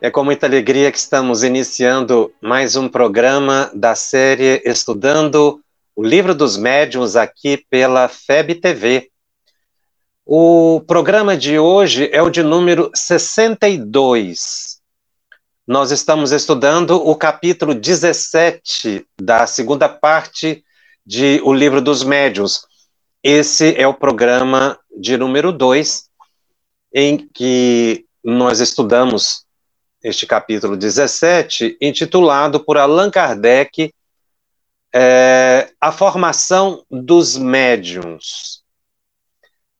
É com muita alegria que estamos iniciando mais um programa da série Estudando o Livro dos Médiuns aqui pela FEB TV. O programa de hoje é o de número 62. Nós estamos estudando o capítulo 17 da segunda parte de O Livro dos Médiuns. Esse é o programa de número 2, em que nós estudamos este capítulo 17, intitulado por Allan Kardec é, A Formação dos Médiuns.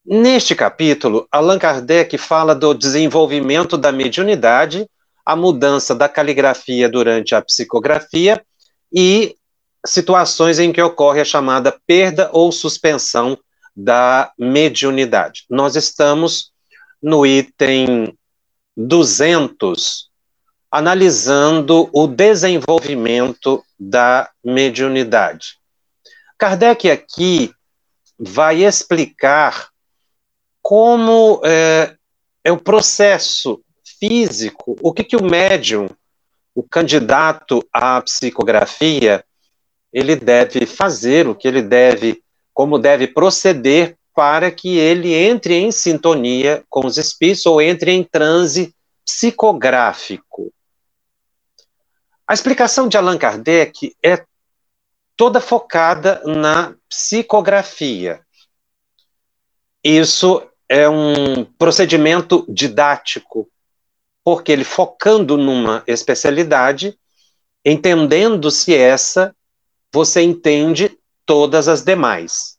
Neste capítulo, Allan Kardec fala do desenvolvimento da mediunidade, a mudança da caligrafia durante a psicografia e situações em que ocorre a chamada perda ou suspensão da mediunidade. Nós estamos no item 200 analisando o desenvolvimento da mediunidade. Kardec aqui vai explicar como é, é o processo físico, o que, que o médium, o candidato à psicografia, ele deve fazer, o que ele deve, como deve proceder para que ele entre em sintonia com os espíritos ou entre em transe psicográfico. A explicação de Allan Kardec é toda focada na psicografia. Isso é um procedimento didático, porque ele focando numa especialidade, entendendo-se essa, você entende todas as demais.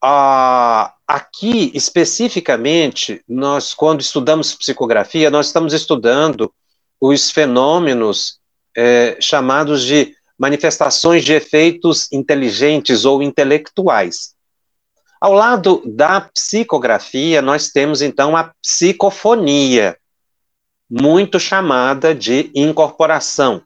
Ah, aqui, especificamente, nós, quando estudamos psicografia, nós estamos estudando os fenômenos é, chamados de manifestações de efeitos inteligentes ou intelectuais. Ao lado da psicografia, nós temos então a psicofonia, muito chamada de incorporação.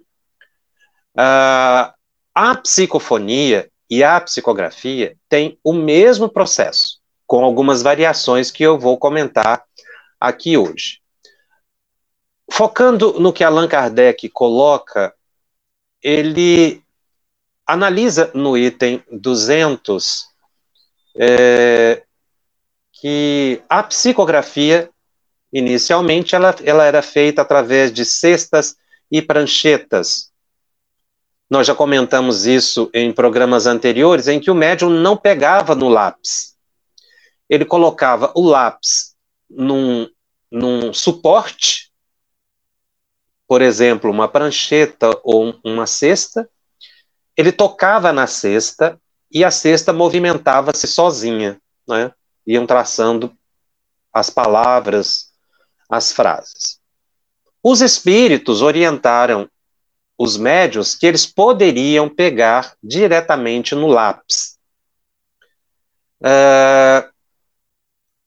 Uh, a psicofonia e a psicografia têm o mesmo processo, com algumas variações que eu vou comentar aqui hoje. Focando no que Allan Kardec coloca, ele analisa no item 200 é, que a psicografia, inicialmente, ela, ela era feita através de cestas e pranchetas. Nós já comentamos isso em programas anteriores, em que o médium não pegava no lápis. Ele colocava o lápis num, num suporte por exemplo, uma prancheta ou uma cesta, ele tocava na cesta e a cesta movimentava-se sozinha, né? Iam traçando as palavras, as frases. Os espíritos orientaram os médios que eles poderiam pegar diretamente no lápis. Uh,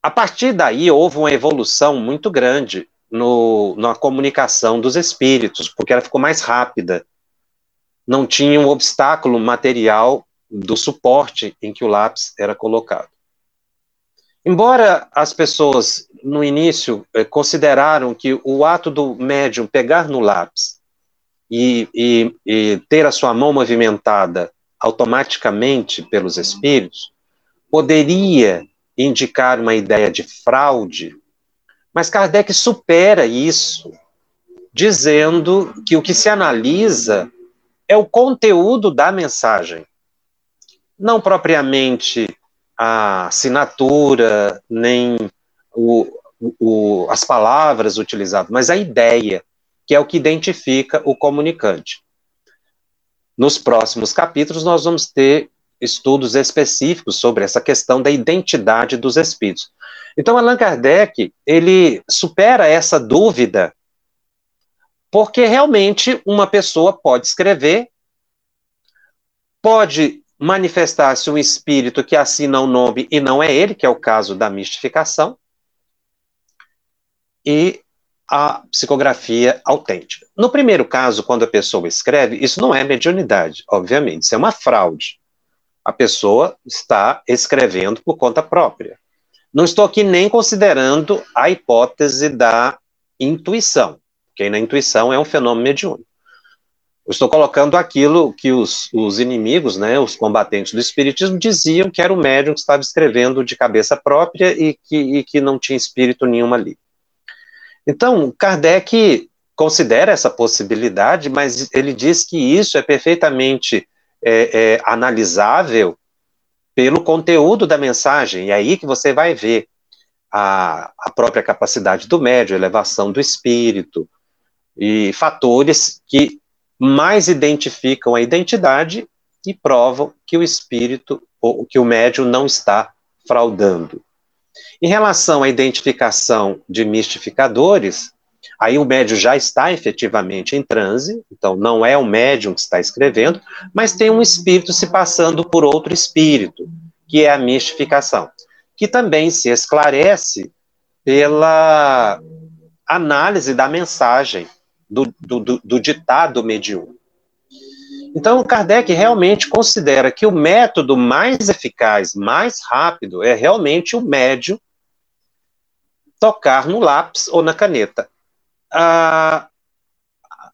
a partir daí houve uma evolução muito grande no, na comunicação dos espíritos, porque ela ficou mais rápida. Não tinha um obstáculo material do suporte em que o lápis era colocado. Embora as pessoas, no início, eh, consideraram que o ato do médium pegar no lápis e, e, e ter a sua mão movimentada automaticamente pelos espíritos poderia indicar uma ideia de fraude mas Kardec supera isso, dizendo que o que se analisa é o conteúdo da mensagem, não propriamente a assinatura, nem o, o, as palavras utilizadas, mas a ideia, que é o que identifica o comunicante. Nos próximos capítulos, nós vamos ter estudos específicos sobre essa questão da identidade dos espíritos. Então, Allan Kardec, ele supera essa dúvida, porque realmente uma pessoa pode escrever, Pode manifestar-se um espírito que assina o um nome e não é ele, que é o caso da mistificação, e a psicografia autêntica. No primeiro caso, quando a pessoa escreve, isso não é mediunidade, obviamente, isso é uma fraude. A pessoa está escrevendo por conta própria. Não estou aqui nem considerando a hipótese da intuição, porque na intuição é um fenômeno mediúnico. Eu estou colocando aquilo que os, os inimigos, né, os combatentes do espiritismo, diziam que era o médium que estava escrevendo de cabeça própria e que, e que não tinha espírito nenhum ali. Então, Kardec considera essa possibilidade, mas ele diz que isso é perfeitamente é, é, analisável pelo conteúdo da mensagem, e aí que você vai ver a, a própria capacidade do médium, elevação do espírito, e fatores que mais identificam a identidade e provam que o espírito ou que o médium não está fraudando. Em relação à identificação de mistificadores, aí o médium já está efetivamente em transe, então não é o médium que está escrevendo, mas tem um espírito se passando por outro espírito, que é a mistificação, que também se esclarece pela análise da mensagem do, do, do ditado mediúnico. Então, Kardec realmente considera que o método mais eficaz, mais rápido, é realmente o médio tocar no lápis ou na caneta. A,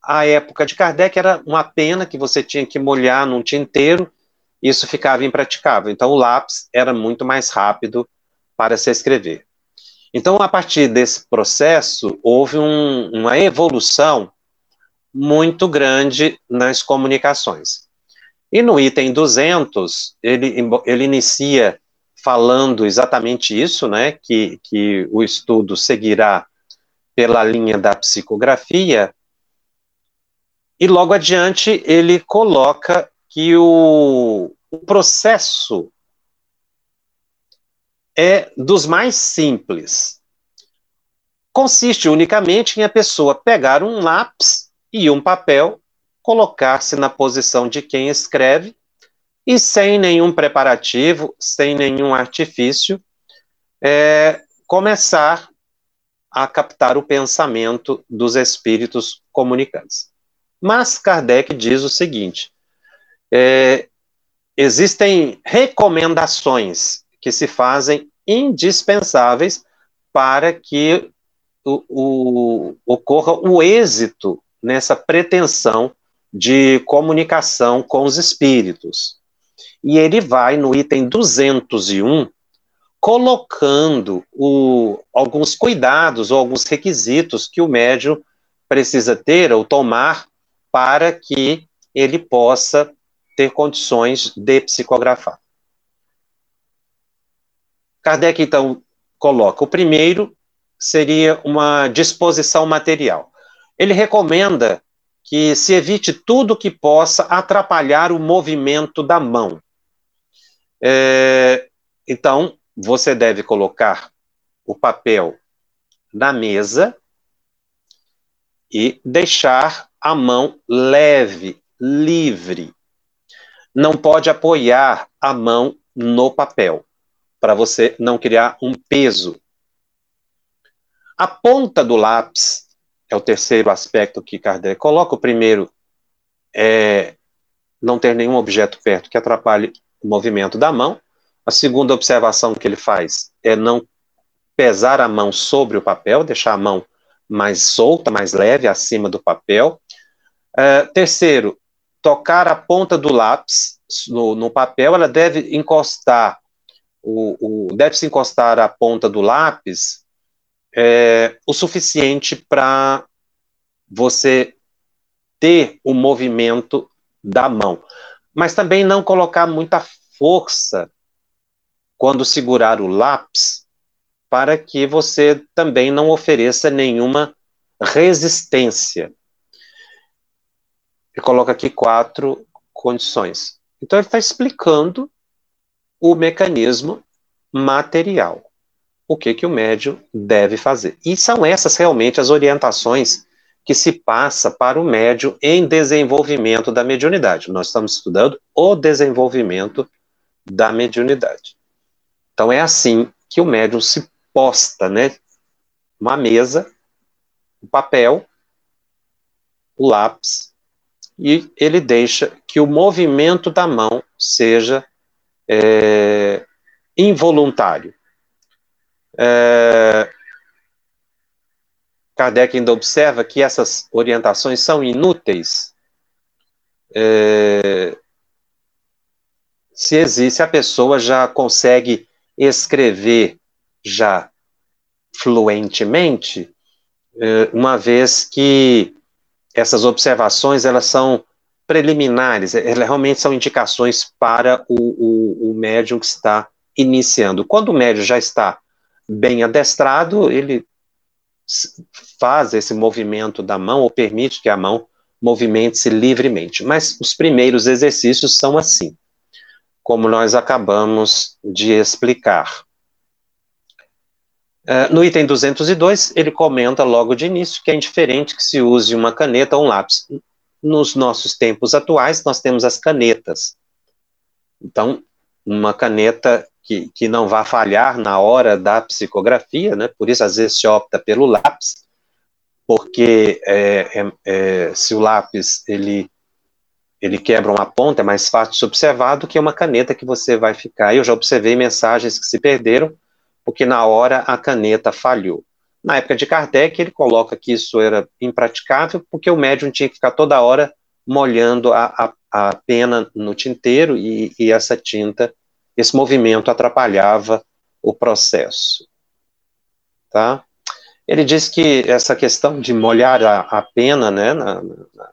a época de Kardec era uma pena que você tinha que molhar num tinteiro, isso ficava impraticável. Então, o lápis era muito mais rápido para se escrever. Então, a partir desse processo, houve um, uma evolução muito grande nas comunicações. E no item 200, ele, ele inicia falando exatamente isso, né, que, que o estudo seguirá pela linha da psicografia, e logo adiante ele coloca que o, o processo é dos mais simples. Consiste unicamente em a pessoa pegar um lápis e um papel, colocar-se na posição de quem escreve e sem nenhum preparativo, sem nenhum artifício, é, começar a captar o pensamento dos espíritos comunicantes. Mas Kardec diz o seguinte: é, existem recomendações que se fazem indispensáveis para que o, o, ocorra o êxito nessa pretensão de comunicação com os espíritos. E ele vai no item 201 colocando o, alguns cuidados ou alguns requisitos que o médium precisa ter ou tomar para que ele possa ter condições de psicografar. Kardec, então, coloca: o primeiro seria uma disposição material. Ele recomenda que se evite tudo que possa atrapalhar o movimento da mão. É, então, você deve colocar o papel na mesa e deixar a mão leve, livre. Não pode apoiar a mão no papel para você não criar um peso. A ponta do lápis é o terceiro aspecto que Kardec coloca. O primeiro é não ter nenhum objeto perto que atrapalhe o movimento da mão. A segunda observação que ele faz é não pesar a mão sobre o papel, deixar a mão mais solta, mais leve, acima do papel. Uh, terceiro, tocar a ponta do lápis no, no papel, ela deve encostar o, o deve-se encostar a ponta do lápis é, o suficiente para você ter o movimento da mão. Mas também não colocar muita força quando segurar o lápis, para que você também não ofereça nenhuma resistência. Ele coloca aqui quatro condições. Então, ele está explicando o mecanismo material. O que, que o médium deve fazer. E são essas realmente as orientações que se passa para o médium em desenvolvimento da mediunidade. Nós estamos estudando o desenvolvimento da mediunidade. Então é assim que o médium se posta, né? Uma mesa, o um papel, o lápis, e ele deixa que o movimento da mão seja é, involuntário. É, Kardec ainda observa que essas orientações são inúteis é, se existe, a pessoa já consegue escrever já fluentemente, é, uma vez que essas observações elas são preliminares, elas realmente são indicações para o, o, o médium que está iniciando. Quando o médium já está bem adestrado, ele faz esse movimento da mão ou permite que a mão movimente-se livremente. Mas os primeiros exercícios são assim, como nós acabamos de explicar. Uh, no item 202, ele comenta logo de início que é indiferente que se use uma caneta ou um lápis. Nos nossos tempos atuais, nós temos as canetas. Então, uma caneta que, que não vá falhar na hora da psicografia, né? por isso às vezes se opta pelo lápis, porque é, é, é, se o lápis ele, ele quebra uma ponta, é mais fácil de se observar do que uma caneta que você vai ficar. Eu já observei mensagens que se perderam, porque na hora a caneta falhou. Na época de Kardec, ele coloca que isso era impraticável, porque o médium tinha que ficar toda hora molhando a, a, a pena no tinteiro e, e essa tinta esse movimento atrapalhava o processo. Tá? Ele diz que essa questão de molhar a, a pena né, na, na,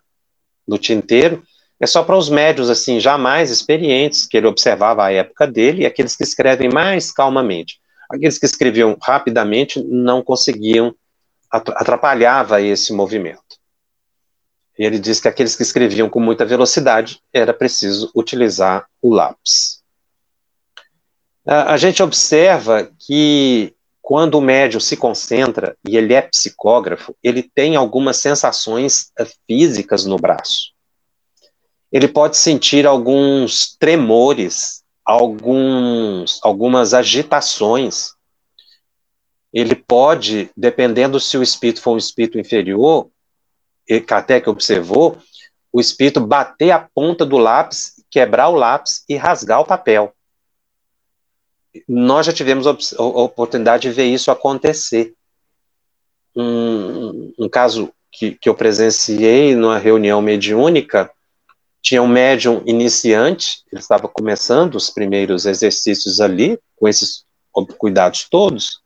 no tinteiro é só para os médios assim já mais experientes, que ele observava a época dele, e aqueles que escrevem mais calmamente. Aqueles que escreviam rapidamente não conseguiam, atrapalhava esse movimento. E ele diz que aqueles que escreviam com muita velocidade era preciso utilizar o lápis. A, gente observa que quando o médium se concentra e ele é psicógrafo, ele tem algumas sensações eh, físicas no braço. Ele pode sentir alguns tremores, alguns, algumas agitações. Ele pode, dependendo se o espírito for um espírito inferior, até que observou, o espírito bater a ponta do lápis, quebrar o lápis e rasgar o papel nós já tivemos a oportunidade de ver isso acontecer. Um, um caso que, que eu presenciei numa reunião mediúnica, tinha um médium iniciante, ele estava começando os primeiros exercícios ali, com esses cuidados todos,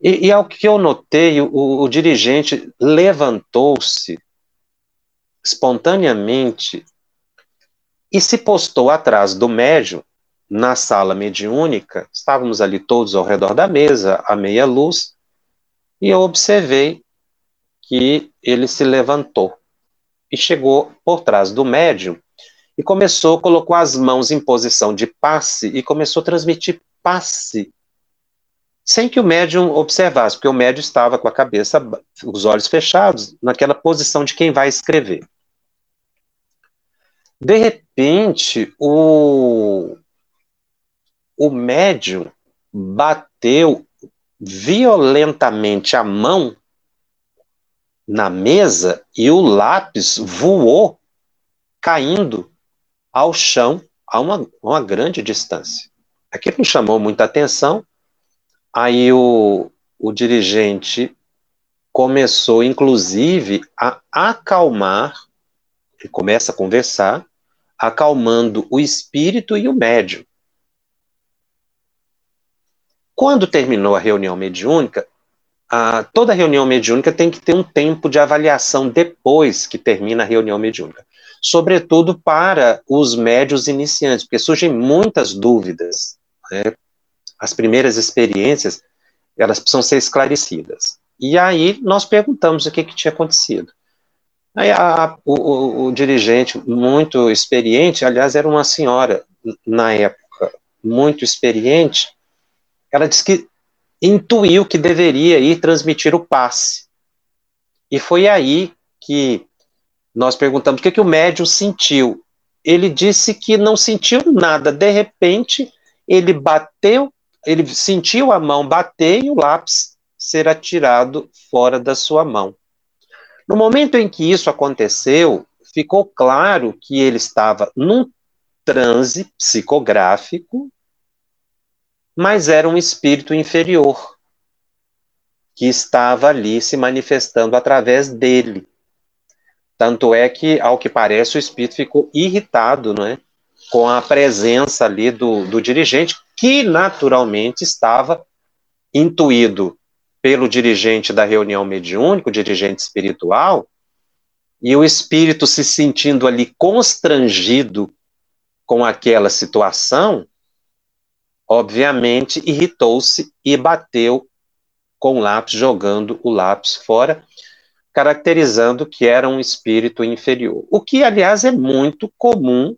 e, e ao que eu notei, o, o dirigente levantou-se espontaneamente e se postou atrás do médium na sala mediúnica, estávamos ali todos ao redor da mesa, à meia luz, e eu observei que ele se levantou e chegou por trás do médium e começou, colocou as mãos em posição de passe e começou a transmitir passe, sem que o médium observasse, porque o médium estava com a cabeça, os olhos fechados, naquela posição de quem vai escrever. De repente, o, o médium bateu violentamente a mão na mesa e o lápis voou, caindo ao chão a uma, uma grande distância. Aquilo me chamou muita atenção. Aí o, o dirigente começou, inclusive, a acalmar, ele começa a conversar, acalmando o espírito e o médium. Quando terminou a reunião mediúnica, a, toda reunião mediúnica tem que ter um tempo de avaliação depois que termina a reunião mediúnica. Sobretudo para os médios iniciantes, porque surgem muitas dúvidas. Né? As primeiras experiências, elas precisam ser esclarecidas. E aí nós perguntamos o que, que tinha acontecido. Aí a, o, o, dirigente, muito experiente, aliás, era uma senhora na época, muito experiente, ela disse que intuiu que deveria ir transmitir o passe. E foi aí que nós perguntamos o que, que o médium sentiu. Ele disse que não sentiu nada. De repente, ele bateu, ele sentiu a mão bater e o lápis ser atirado fora da sua mão. No momento em que isso aconteceu, ficou claro que ele estava num transe psicográfico, mas era um espírito inferior que estava ali se manifestando através dele. Tanto é que, ao que parece, o espírito ficou irritado, não é? Com a presença ali do, do dirigente, que naturalmente estava intuído pelo dirigente da reunião mediúnica, o dirigente espiritual, e o espírito se sentindo ali constrangido com aquela situação, obviamente irritou-se e bateu com o lápis, jogando o lápis fora, caracterizando que era um espírito inferior. O que, aliás, é muito comum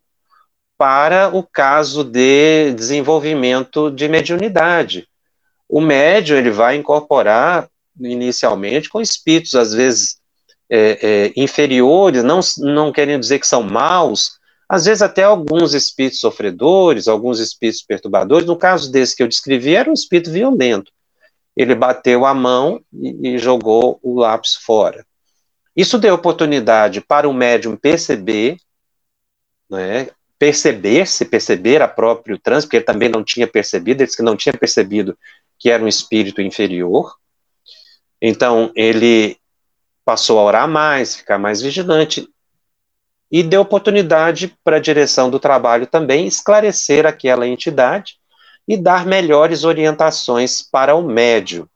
para o caso de desenvolvimento de mediunidade. O médium ele vai incorporar inicialmente com espíritos, às vezes é, é, inferiores, não, não querendo dizer que são maus, às vezes até alguns espíritos sofredores, alguns espíritos perturbadores. No caso desse que eu descrevi, era um espírito violento ele bateu a mão e, e jogou o lápis fora. Isso deu oportunidade para o médium perceber, né, perceber-se, perceber a próprio trânsito, porque ele também não tinha percebido, ele disse que não tinha percebido que era um espírito inferior. Então, ele passou a orar mais, ficar mais vigilante, e deu oportunidade para a direção do trabalho também esclarecer aquela entidade e dar melhores orientações para o médio.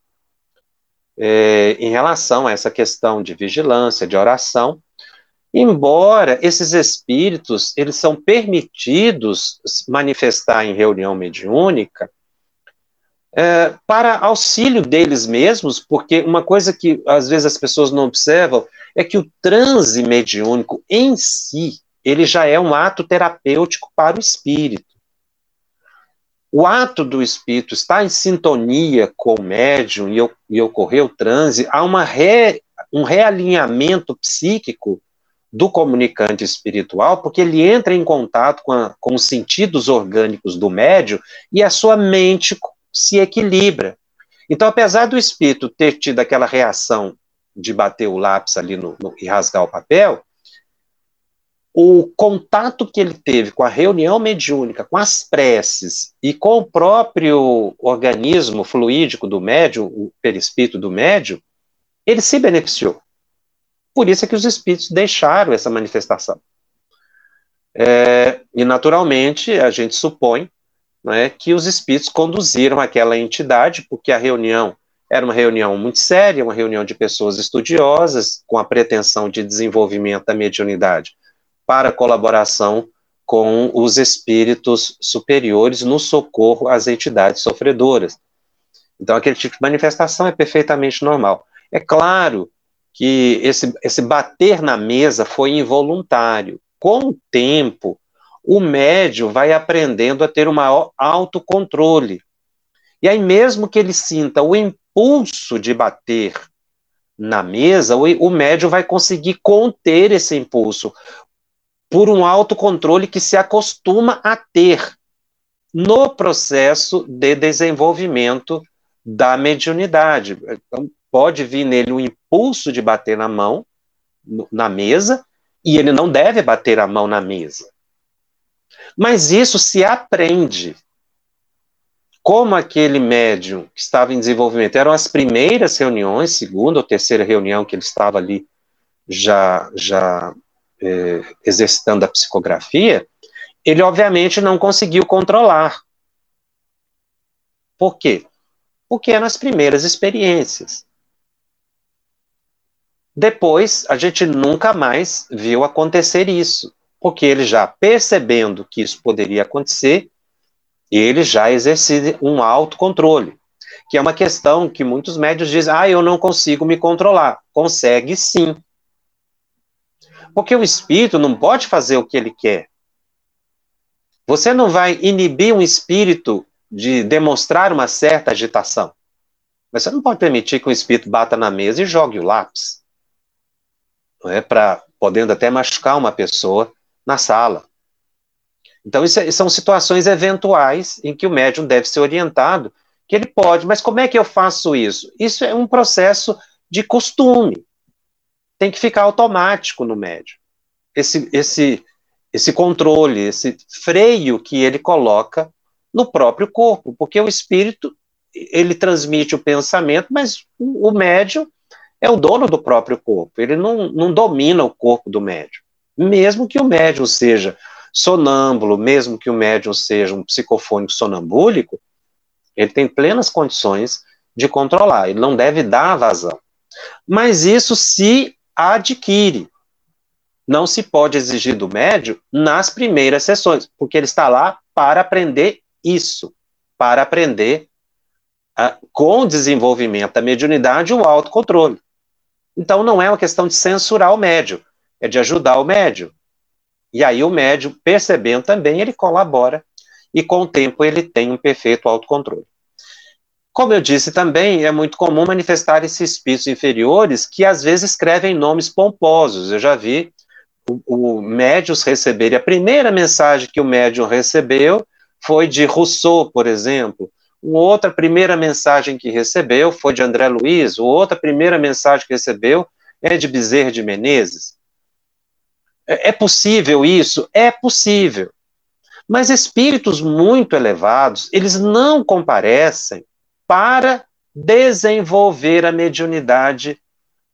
É, em relação a essa questão de vigilância, de oração, embora esses espíritos eles são permitidos manifestar em reunião mediúnica é, para auxílio deles mesmos, porque uma coisa que às vezes as pessoas não observam é que o transe mediúnico em si ele já é um ato terapêutico para o espírito. O ato do espírito estar em sintonia com o médium e, e ocorrer o transe, há uma re, um realinhamento psíquico do comunicante espiritual, porque ele entra em contato com, a, com os sentidos orgânicos do médium e a sua mente se equilibra. Então, apesar do espírito ter tido aquela reação de bater o lápis ali no, no, e rasgar o papel, o contato que ele teve com a reunião mediúnica, com as preces e com o próprio organismo fluídico do médium, o perispírito do médium, ele se beneficiou. Por isso é que os espíritos deixaram essa manifestação. É, e, naturalmente, a gente supõe né, que os espíritos conduziram aquela entidade, porque a reunião era uma reunião muito séria, uma reunião de pessoas estudiosas, com a pretensão de desenvolvimento da mediunidade para colaboração com os espíritos superiores no socorro às entidades sofredoras. Então, aquele tipo de manifestação é perfeitamente normal. É claro que esse, esse bater na mesa foi involuntário. Com o tempo, o médium vai aprendendo a ter um maior autocontrole. E aí, mesmo que ele sinta o impulso de bater na mesa, o, médium vai conseguir conter esse impulso, por um autocontrole que se acostuma a ter no processo de desenvolvimento da mediunidade. Então, pode vir nele um impulso de bater na mão, na mesa, e ele não deve bater a mão na mesa. Mas isso se aprende. Como aquele médium que estava em desenvolvimento, eram as primeiras reuniões, segunda ou terceira reunião que ele estava ali já, já é, exercitando a psicografia, ele obviamente não conseguiu controlar. Por quê? Porque é nas primeiras experiências. Depois, a gente nunca mais viu acontecer isso, porque ele já percebendo que isso poderia acontecer, ele já exerce um autocontrole, que é uma questão que muitos médios dizem: ah, eu não consigo me controlar. Consegue sim. Porque o espírito não pode fazer o que ele quer. Você não vai inibir um espírito de demonstrar uma certa agitação. Mas você não pode permitir que o espírito bata na mesa e jogue o lápis. é, para podendo até machucar uma pessoa na sala. Então, isso é, são situações eventuais em que o médium deve ser orientado, que ele pode, mas como é que eu faço isso? Isso é um processo de costume. Tem que ficar automático no médium. Esse, esse, esse controle, esse freio que ele coloca no próprio corpo, porque o espírito ele transmite o pensamento, mas o médium é o dono do próprio corpo, ele não, não domina o corpo do médium. Mesmo que o médium seja sonâmbulo, mesmo que o médium seja um psicofônico sonambúlico, ele tem plenas condições de controlar, ele não deve dar vazão. Mas isso se adquire. Não se pode exigir do médium nas primeiras sessões, porque ele está lá para aprender isso, para aprender a, com o desenvolvimento da mediunidade o autocontrole. Então não é uma questão de censurar o médium, é de ajudar o médium. E aí o médium, percebendo também, ele colabora e com o tempo ele tem um perfeito autocontrole. Como eu disse também, é muito comum manifestar esses espíritos inferiores que às vezes escrevem nomes pomposos. Eu já vi o, o médium receber. A primeira mensagem que o médium recebeu foi de Rousseau, por exemplo. Uma outra primeira mensagem que recebeu foi de André Luiz. Outra primeira mensagem que recebeu é de Bezerra de Menezes. É, é possível isso? É possível. Mas espíritos muito elevados, eles não comparecem para desenvolver a mediunidade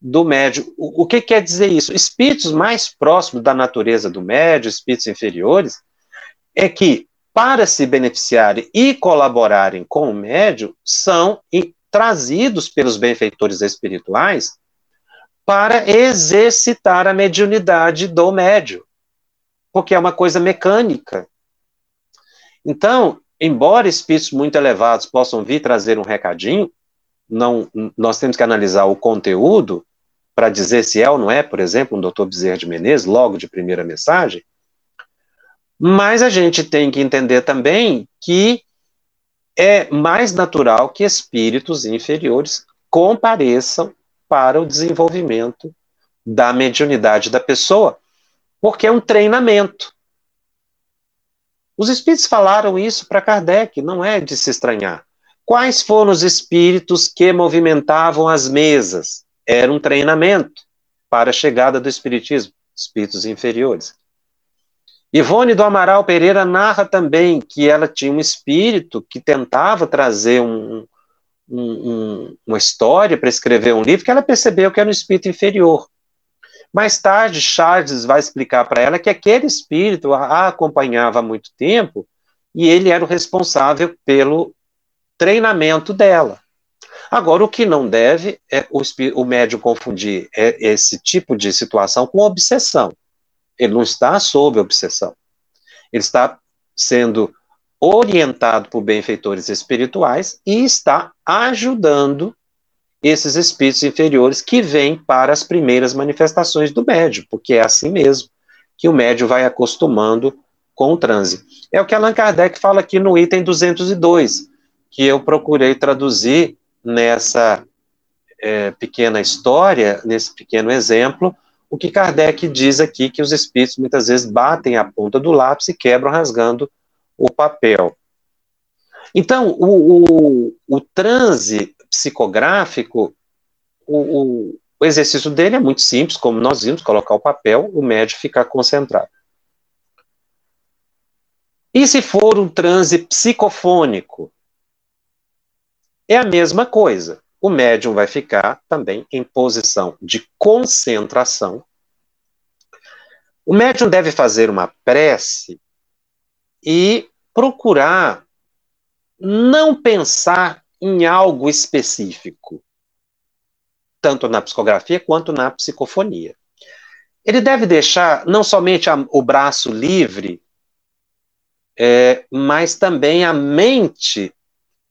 do médio. O, o que quer dizer isso? Espíritos mais próximos da natureza do médio, espíritos inferiores, é que, para se beneficiarem e colaborarem com o médio, são trazidos pelos benfeitores espirituais para exercitar a mediunidade do médio, porque é uma coisa mecânica. Então, embora espíritos muito elevados possam vir trazer um recadinho, não, nós temos que analisar o conteúdo para dizer se é ou não é, por exemplo, um doutor Bezerra de Menezes, logo de primeira mensagem, mas a gente tem que entender também que é mais natural que espíritos inferiores compareçam para o desenvolvimento da mediunidade da pessoa, porque é um treinamento. Os espíritos falaram isso para Kardec, não é de se estranhar. Quais foram os espíritos que movimentavam as mesas? Era um treinamento para a chegada do espiritismo, espíritos inferiores. Ivone do Amaral Pereira narra também que ela tinha um espírito que tentava trazer um, um, um, uma história para escrever um livro que ela percebeu que era um espírito inferior. Mais tarde, Charles vai explicar para ela que aquele espírito a acompanhava há muito tempo e ele era o responsável pelo treinamento dela. Agora, o que não deve é o, o médium confundir é esse tipo de situação com obsessão. Ele não está sob obsessão. Ele está sendo orientado por benfeitores espirituais e está ajudando esses espíritos inferiores que vêm para as primeiras manifestações do médio, porque é assim mesmo que o médio vai acostumando com o transe. É o que Allan Kardec fala aqui no item 202, que eu procurei traduzir nessa é, pequena história, nesse pequeno exemplo, o que Kardec diz aqui, que os espíritos muitas vezes batem a ponta do lápis e quebram rasgando o papel. Então, o, o, o transe psicográfico, o, o, exercício dele é muito simples, como nós vimos, colocar o papel, o médium ficar concentrado. E se for um transe psicofônico? É a mesma coisa. O médium vai ficar também em posição de concentração. O médium deve fazer uma prece e procurar não pensar em algo específico, tanto na psicografia quanto na psicofonia. Ele deve deixar não somente a, o braço livre, é, mas também a mente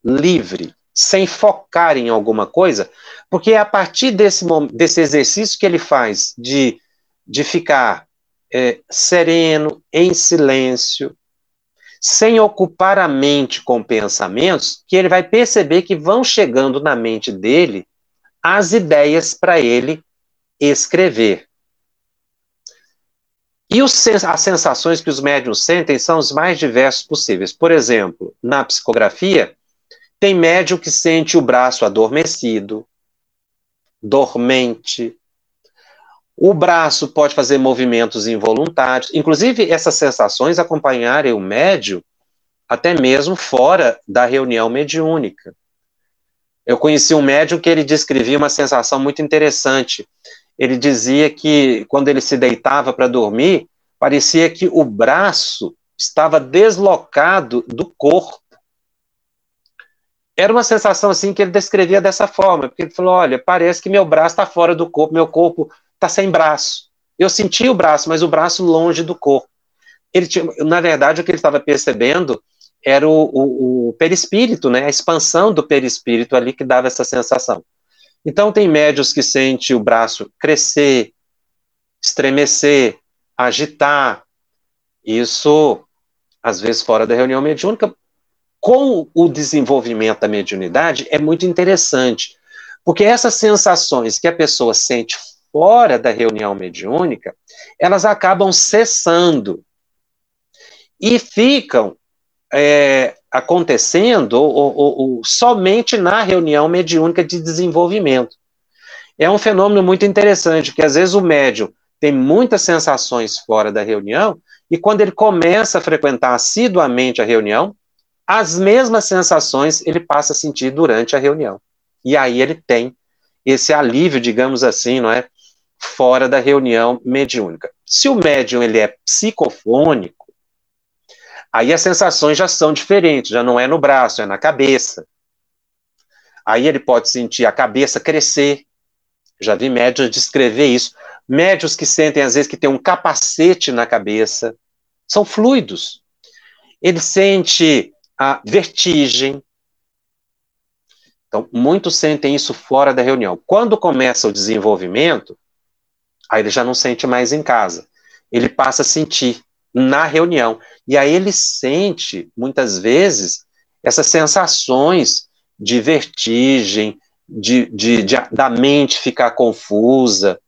livre, sem focar em alguma coisa, porque é a partir desse, desse exercício que ele faz de, de ficar é, sereno, em silêncio, sem ocupar a mente com pensamentos, que ele vai perceber que vão chegando na mente dele as ideias para ele escrever. E os, as sensações que os médiums sentem são os mais diversos possíveis. Por exemplo, na psicografia, tem médium que sente o braço adormecido, dormente. O braço pode fazer movimentos involuntários. Inclusive, essas sensações acompanharem o médium até mesmo fora da reunião mediúnica. Eu conheci um médium que ele descrevia uma sensação muito interessante. Ele dizia que quando ele se deitava para dormir, parecia que o braço estava deslocado do corpo era uma sensação assim que ele descrevia dessa forma, porque ele falou: olha, parece que meu braço está fora do corpo, meu corpo está sem braço. Eu senti o braço, mas o braço longe do corpo. Ele tinha, na verdade, o que ele estava percebendo era o, o, o, perispírito, né? A expansão do perispírito ali que dava essa sensação. Então tem médios que sente o braço crescer, estremecer, agitar. Isso às vezes fora da reunião mediúnica, com o desenvolvimento da mediunidade é muito interessante, porque essas sensações que a pessoa sente fora da reunião mediúnica, elas acabam cessando e ficam é, acontecendo ou, ou, ou, somente na reunião mediúnica de desenvolvimento. É um fenômeno muito interessante, porque às vezes o médium tem muitas sensações fora da reunião, e quando ele começa a frequentar assiduamente a reunião, as mesmas sensações ele passa a sentir durante a reunião. E aí ele tem esse alívio, digamos assim, não é? Fora da reunião mediúnica. Se o médium ele é psicofônico, aí as sensações já são diferentes, já não é no braço, é na cabeça. Aí ele pode sentir a cabeça crescer. Já vi médios descrever isso. Médios que sentem, às vezes, que tem um capacete na cabeça. São fluidos. Ele sente a vertigem. Então, muitos sentem isso fora da reunião. Quando começa o desenvolvimento, aí ele já não sente mais em casa. Ele passa a sentir na reunião. E aí ele sente, muitas vezes, essas sensações de vertigem, de, de, de, da mente ficar confusa,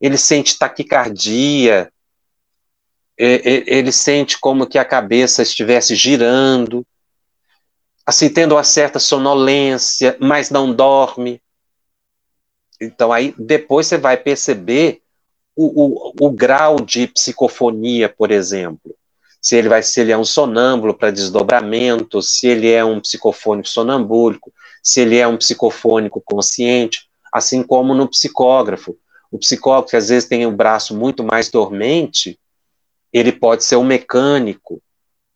ele sente taquicardia, ele sente como que a cabeça estivesse girando, assim, tendo uma certa sonolência, mas não dorme. Então, aí depois você vai perceber o, o, o grau de psicofonia, por exemplo. Se ele vai, se ele é um sonâmbulo para desdobramento, se ele é um psicofônico sonambúlico, se ele é um psicofônico consciente, assim como no psicógrafo. O psicógrafo, que às vezes tem o braço muito mais dormente, ele pode ser um mecânico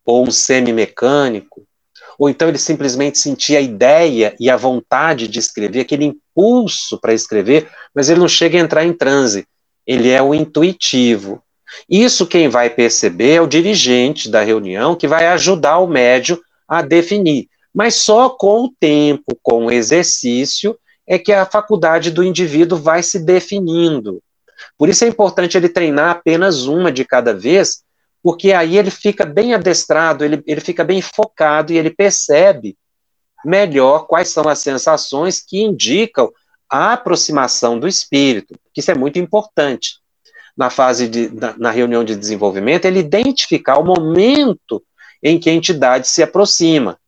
ou um semimecânico, ou então ele simplesmente sentia a ideia e a vontade de escrever, aquele impulso para escrever, mas ele não chega a entrar em transe. Ele é o intuitivo. Isso quem vai perceber é o dirigente da reunião que vai ajudar o médio a definir. Mas só com o tempo, com o exercício, é que a faculdade do indivíduo vai se definindo. Por isso é importante ele treinar apenas uma de cada vez, porque aí ele fica bem adestrado, ele, ele fica bem focado e ele percebe melhor quais são as sensações que indicam a aproximação do espírito, que isso é muito importante. Na fase de, na, na reunião de desenvolvimento, ele identificar o momento em que a entidade se aproxima.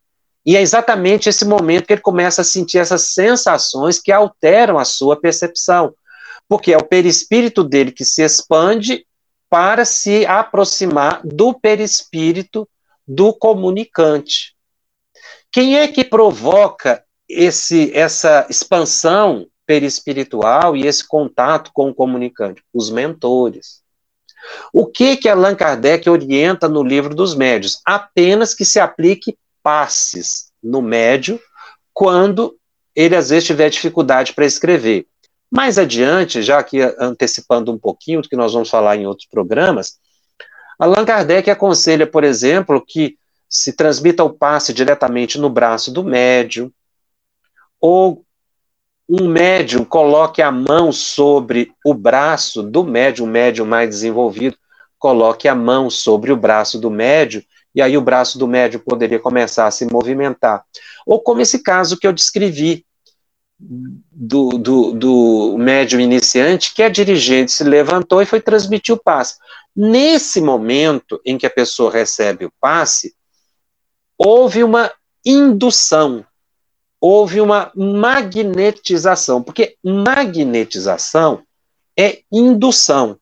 E é exatamente esse momento que ele começa a sentir essas sensações que alteram a sua percepção. Porque é o perispírito dele que se expande para se aproximar do perispírito do comunicante. Quem é que provoca esse, essa expansão perispiritual e esse contato com o comunicante? Os mentores. O que que Allan Kardec orienta no livro dos médios? Apenas que se aplique passes no médio quando ele às vezes tiver dificuldade para escrever. Mais adiante, já que antecipando um pouquinho do que nós vamos falar em outros programas, Allan Kardec aconselha, por exemplo, que se transmita o passe diretamente no braço do médium, ou um médium coloque a mão sobre o braço do médium, o médium mais desenvolvido, coloque a mão sobre o braço do médium, e aí o braço do médium poderia começar a se movimentar. Ou como esse caso que eu descrevi, do, do, do médium iniciante que a dirigente se levantou e foi transmitir o passe. Nesse momento em que a pessoa recebe o passe, houve uma indução, houve uma magnetização, porque magnetização é indução.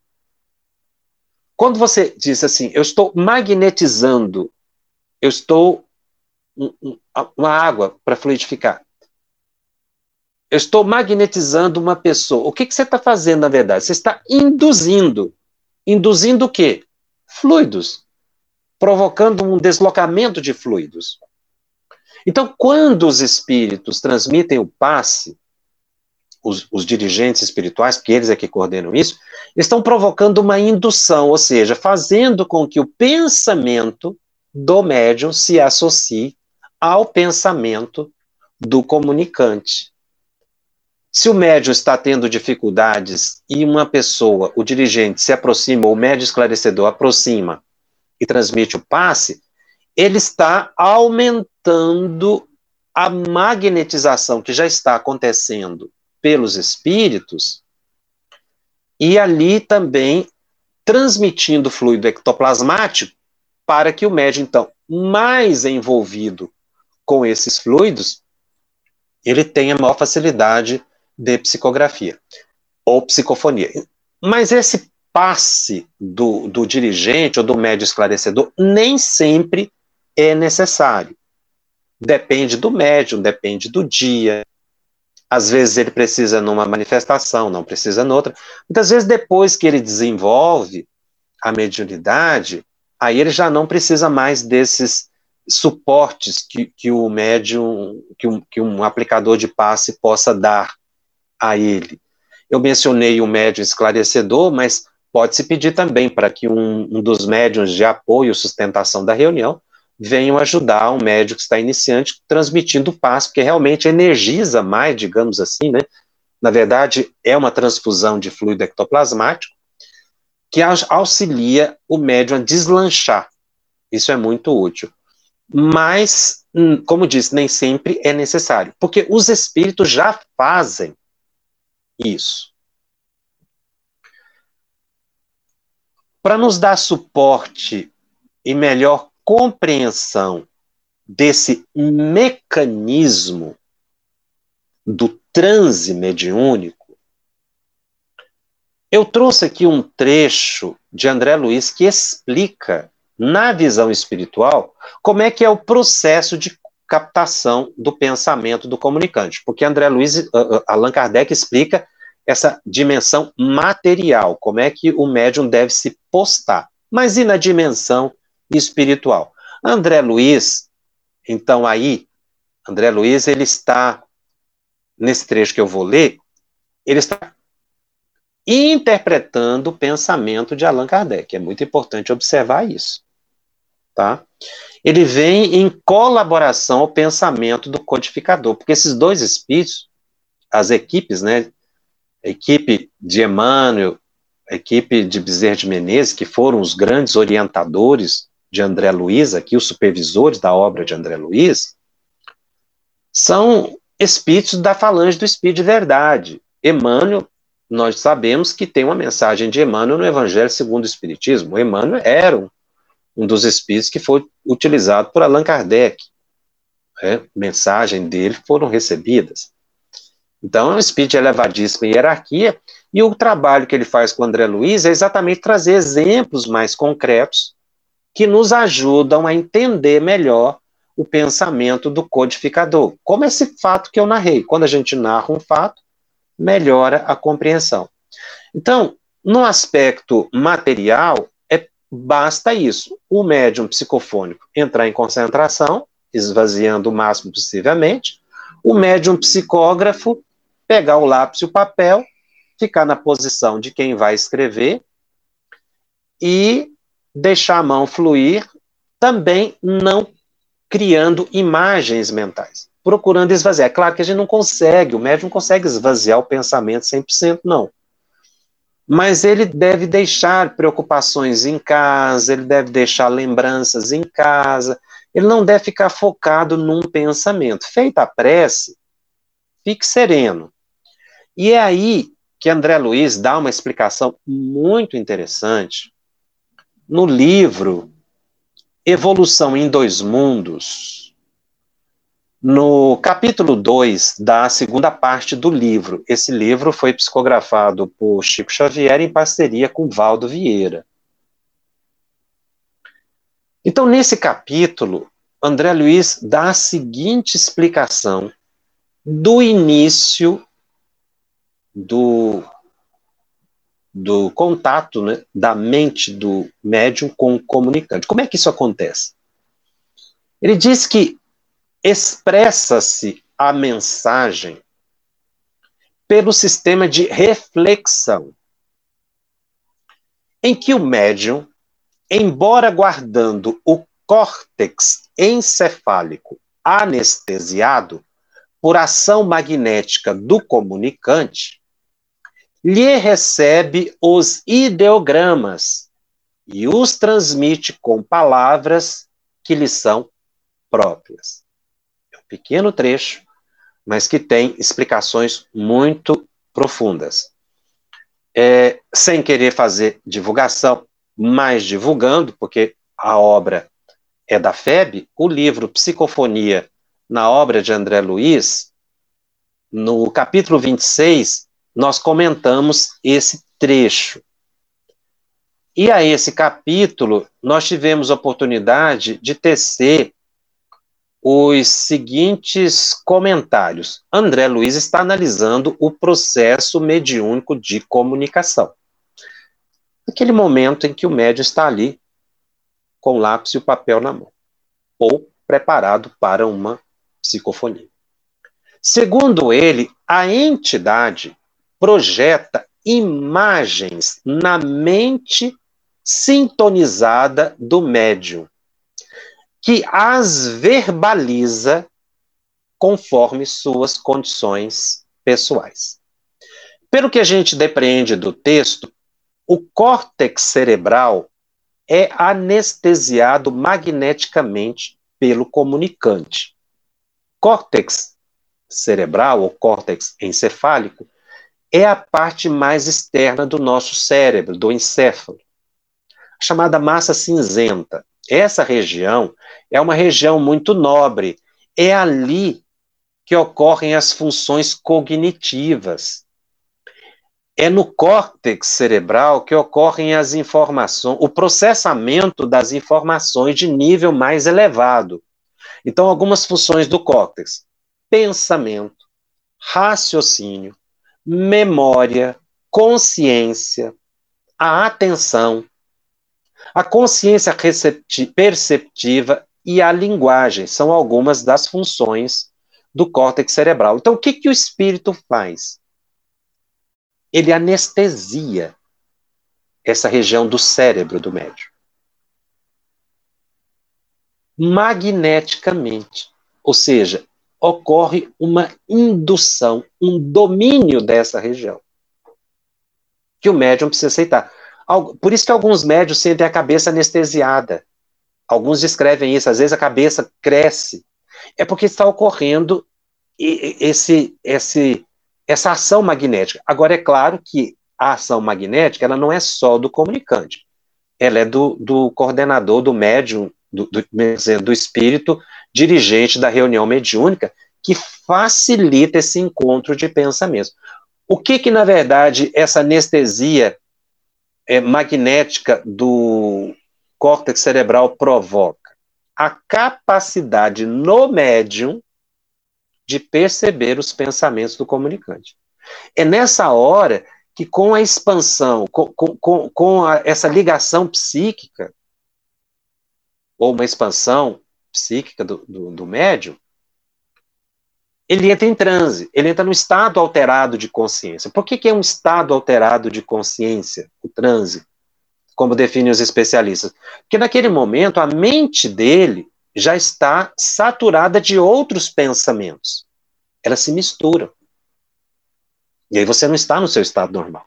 Quando você diz assim, eu estou magnetizando, eu estou uma água para fluidificar. Eu estou magnetizando uma pessoa. O que, que você está fazendo, na verdade? Você está induzindo. Induzindo o quê? Fluidos. Provocando um deslocamento de fluidos. Então, quando os espíritos transmitem o passe, os, os, dirigentes espirituais, porque eles é que coordenam isso, estão provocando uma indução, ou seja, fazendo com que o pensamento do médium se associe ao pensamento do comunicante. Se o médium está tendo dificuldades e uma pessoa, o dirigente, se aproxima, ou o médium esclarecedor aproxima e transmite o passe, ele está aumentando a magnetização que já está acontecendo pelos espíritos e ali também transmitindo fluido ectoplasmático para que o médium, então, mais envolvido com esses fluidos, ele tenha maior facilidade de psicografia ou psicofonia. Mas esse passe do, do dirigente ou do médio esclarecedor nem sempre é necessário. Depende do médium, depende do dia. Às vezes ele precisa numa manifestação, não precisa noutra. Muitas vezes depois que ele desenvolve a mediunidade, aí ele já não precisa mais desses suportes que, que o médium, que um, que um aplicador de passe possa dar a ele. Eu mencionei o médium esclarecedor, mas pode-se pedir também para que um, um, dos médiums de apoio e sustentação da reunião venham ajudar um médium que está iniciante transmitindo o passo, porque realmente energiza mais, digamos assim, né? Na verdade, é uma transfusão de fluido ectoplasmático que auxilia o médium a deslanchar. Isso é muito útil. Mas, hum, como disse, nem sempre é necessário, porque os espíritos já fazem isso. Para nos dar suporte e melhor compreensão desse mecanismo do transe mediúnico, eu trouxe aqui um trecho de André Luiz que explica, na visão espiritual, como é que é o processo de captação do pensamento do comunicante. Porque André Luiz, uh, uh, Allan Kardec explica essa dimensão material, como é que o médium deve se postar. Mas e na dimensão espiritual? André Luiz, então aí, André Luiz, ele está, nesse trecho que eu vou ler, ele está interpretando o pensamento de Allan Kardec. É muito importante observar isso. Tá? Ele vem em colaboração ao pensamento do codificador, porque esses dois espíritos, as equipes, né, a equipe de Emmanuel, a equipe de Bezerra de Menezes, que foram os grandes orientadores de André Luiz, aqui os supervisores da obra de André Luiz, são espíritos da falange do Espírito de Verdade. Emmanuel, nós sabemos que tem uma mensagem de Emmanuel no Evangelho segundo o Espiritismo. Emmanuel era um, um dos espíritos que foi utilizado por Allan Kardec. É, mensagem dele foram recebidas. Então, é um espírito de elevadíssima hierarquia, e o trabalho que ele faz com o André Luiz é exatamente trazer exemplos mais concretos que nos ajudam a entender melhor o pensamento do codificador. Como esse fato que eu narrei. Quando a gente narra um fato, melhora a compreensão. Então, no aspecto material, é, basta isso. O médium psicofônico entrar em concentração, esvaziando o máximo possivelmente, o médium psicógrafo pegar o lápis e o papel, ficar na posição de quem vai escrever e deixar a mão fluir, também não criando imagens mentais, procurando esvaziar. É claro que a gente não consegue, o médium não consegue esvaziar o pensamento 100%, não. Mas ele deve deixar preocupações em casa, ele deve deixar lembranças em casa, ele não deve ficar focado num pensamento. Feita a prece, fique sereno. E é aí que André Luiz dá uma explicação muito interessante no livro Evolução em Dois Mundos, no capítulo 2 da segunda parte do livro. Esse livro foi psicografado por Chico Xavier em parceria com Valdo Vieira. Então, nesse capítulo, André Luiz dá a seguinte explicação do início do do contato né, da mente do médium com o comunicante. Como é que isso acontece? Ele diz que expressa-se a mensagem pelo sistema de reflexão, em que o médium, embora guardando o córtex encefálico anestesiado por ação magnética do comunicante, lhe recebe os ideogramas e os transmite com palavras que lhe são próprias. É um pequeno trecho, mas que tem explicações muito profundas. É, sem querer fazer divulgação, mas divulgando, porque a obra é da FEB, o livro Psicofonia, na obra de André Luiz, no capítulo 26, nós comentamos esse trecho. E a esse capítulo, nós tivemos oportunidade de tecer os seguintes comentários. André Luiz está analisando o processo mediúnico de comunicação. Aquele momento em que o médium está ali com o lápis e o papel na mão, ou preparado para uma psicofonia. Segundo ele, a entidade projeta imagens na mente sintonizada do médium, que as verbaliza conforme suas condições pessoais. Pelo que a gente depreende do texto, o córtex cerebral é anestesiado magneticamente pelo comunicante. Córtex cerebral ou córtex encefálico é a parte mais externa do nosso cérebro, do encéfalo, chamada massa cinzenta. Essa região é uma região muito nobre. É ali que ocorrem as funções cognitivas. É no córtex cerebral que ocorrem as informações, o processamento das informações de nível mais elevado. Então, algumas funções do córtex: pensamento, raciocínio, memória, consciência, a atenção, a consciência perceptiva e a linguagem são algumas das funções do córtex cerebral. Então, o que, que o espírito faz? Ele anestesia essa região do cérebro do médium. Magneticamente. Ou seja, ocorre uma indução, um domínio dessa região. Que o médium precisa aceitar. Por isso que alguns médios sentem a cabeça anestesiada. Alguns descrevem isso, às vezes a cabeça cresce. É porque está ocorrendo esse, esse, essa ação magnética. Agora, é claro que a ação magnética ela não é só do comunicante. Ela é do, do coordenador, do médium, do, do, do espírito dirigente da reunião mediúnica, que facilita esse encontro de pensamentos. O que que, na verdade, essa anestesia é, magnética do córtex cerebral provoca? A capacidade no médium de perceber os pensamentos do comunicante. É nessa hora que, com a expansão, com, com, com a, essa ligação psíquica, ou uma expansão psíquica do, do, do médium, ele entra em transe, ele entra no estado alterado de consciência. Por que, que é um estado alterado de consciência, o transe, como definem os especialistas? Porque naquele momento a mente dele já está saturada de outros pensamentos. Elas se misturam. E aí você não está no seu estado normal.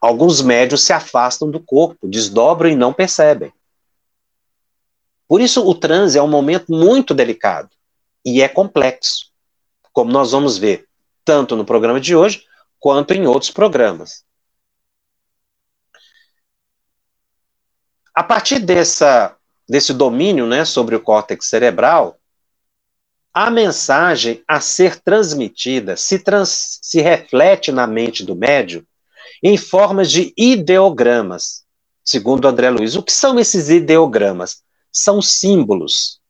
Alguns médios se afastam do corpo, desdobram e não percebem. Por isso, o transe é um momento muito delicado e é complexo, como nós vamos ver tanto no programa de hoje quanto em outros programas. a partir dessa, desse domínio né, sobre o córtex cerebral, a mensagem a ser transmitida se, trans, se reflete na mente do médium em formas de ideogramas, segundo André Luiz. O que são esses ideogramas? São símbolos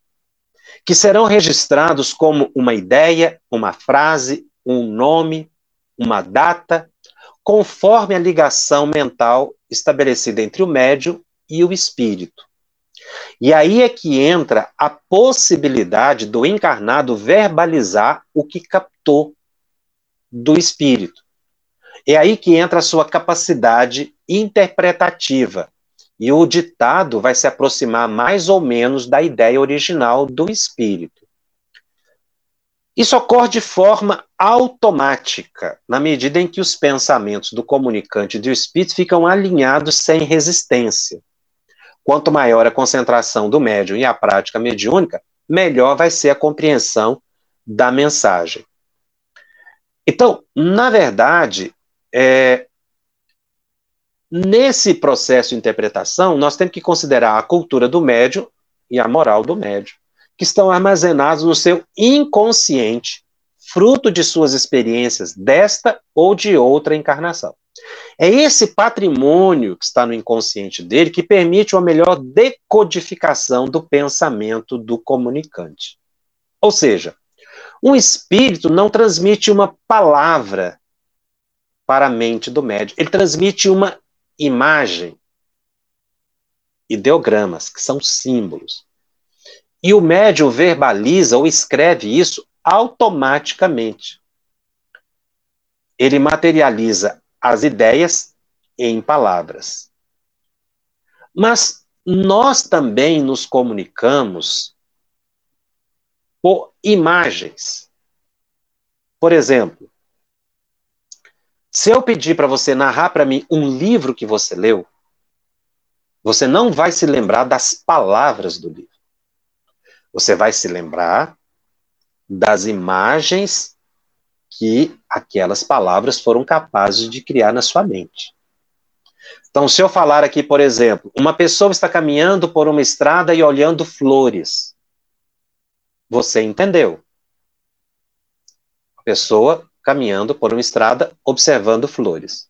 que serão registrados como uma ideia, uma frase, um nome, uma data, conforme a ligação mental estabelecida entre o médium e o espírito. E aí é que entra a possibilidade do encarnado verbalizar o que captou do espírito. É aí que entra a sua capacidade interpretativa. E o ditado vai se aproximar mais ou menos da ideia original do espírito. Isso ocorre de forma automática, na medida em que os pensamentos do comunicante e do espírito ficam alinhados sem resistência. Quanto maior a concentração do médium e a prática mediúnica, melhor vai ser a compreensão da mensagem. Então, na verdade, é, nesse processo de interpretação, nós temos que considerar a cultura do médium e a moral do médium, que estão armazenados no seu inconsciente, fruto de suas experiências desta ou de outra encarnação. É esse patrimônio que está no inconsciente dele que permite uma melhor decodificação do pensamento do comunicante. Ou seja, um espírito não transmite uma palavra para a mente do médium, ele transmite uma imagem, ideogramas, que são símbolos. E o médium verbaliza ou escreve isso automaticamente. Ele materializa as ideias em palavras. Mas nós também nos comunicamos por imagens. Por exemplo, se eu pedir para você narrar para mim um livro que você leu, você não vai se lembrar das palavras do livro. Você vai se lembrar das imagens que aquelas palavras foram capazes de criar na sua mente. Então, se eu falar aqui, por exemplo, uma pessoa está caminhando por uma estrada e olhando flores, você entendeu. A pessoa caminhando por uma estrada observando flores.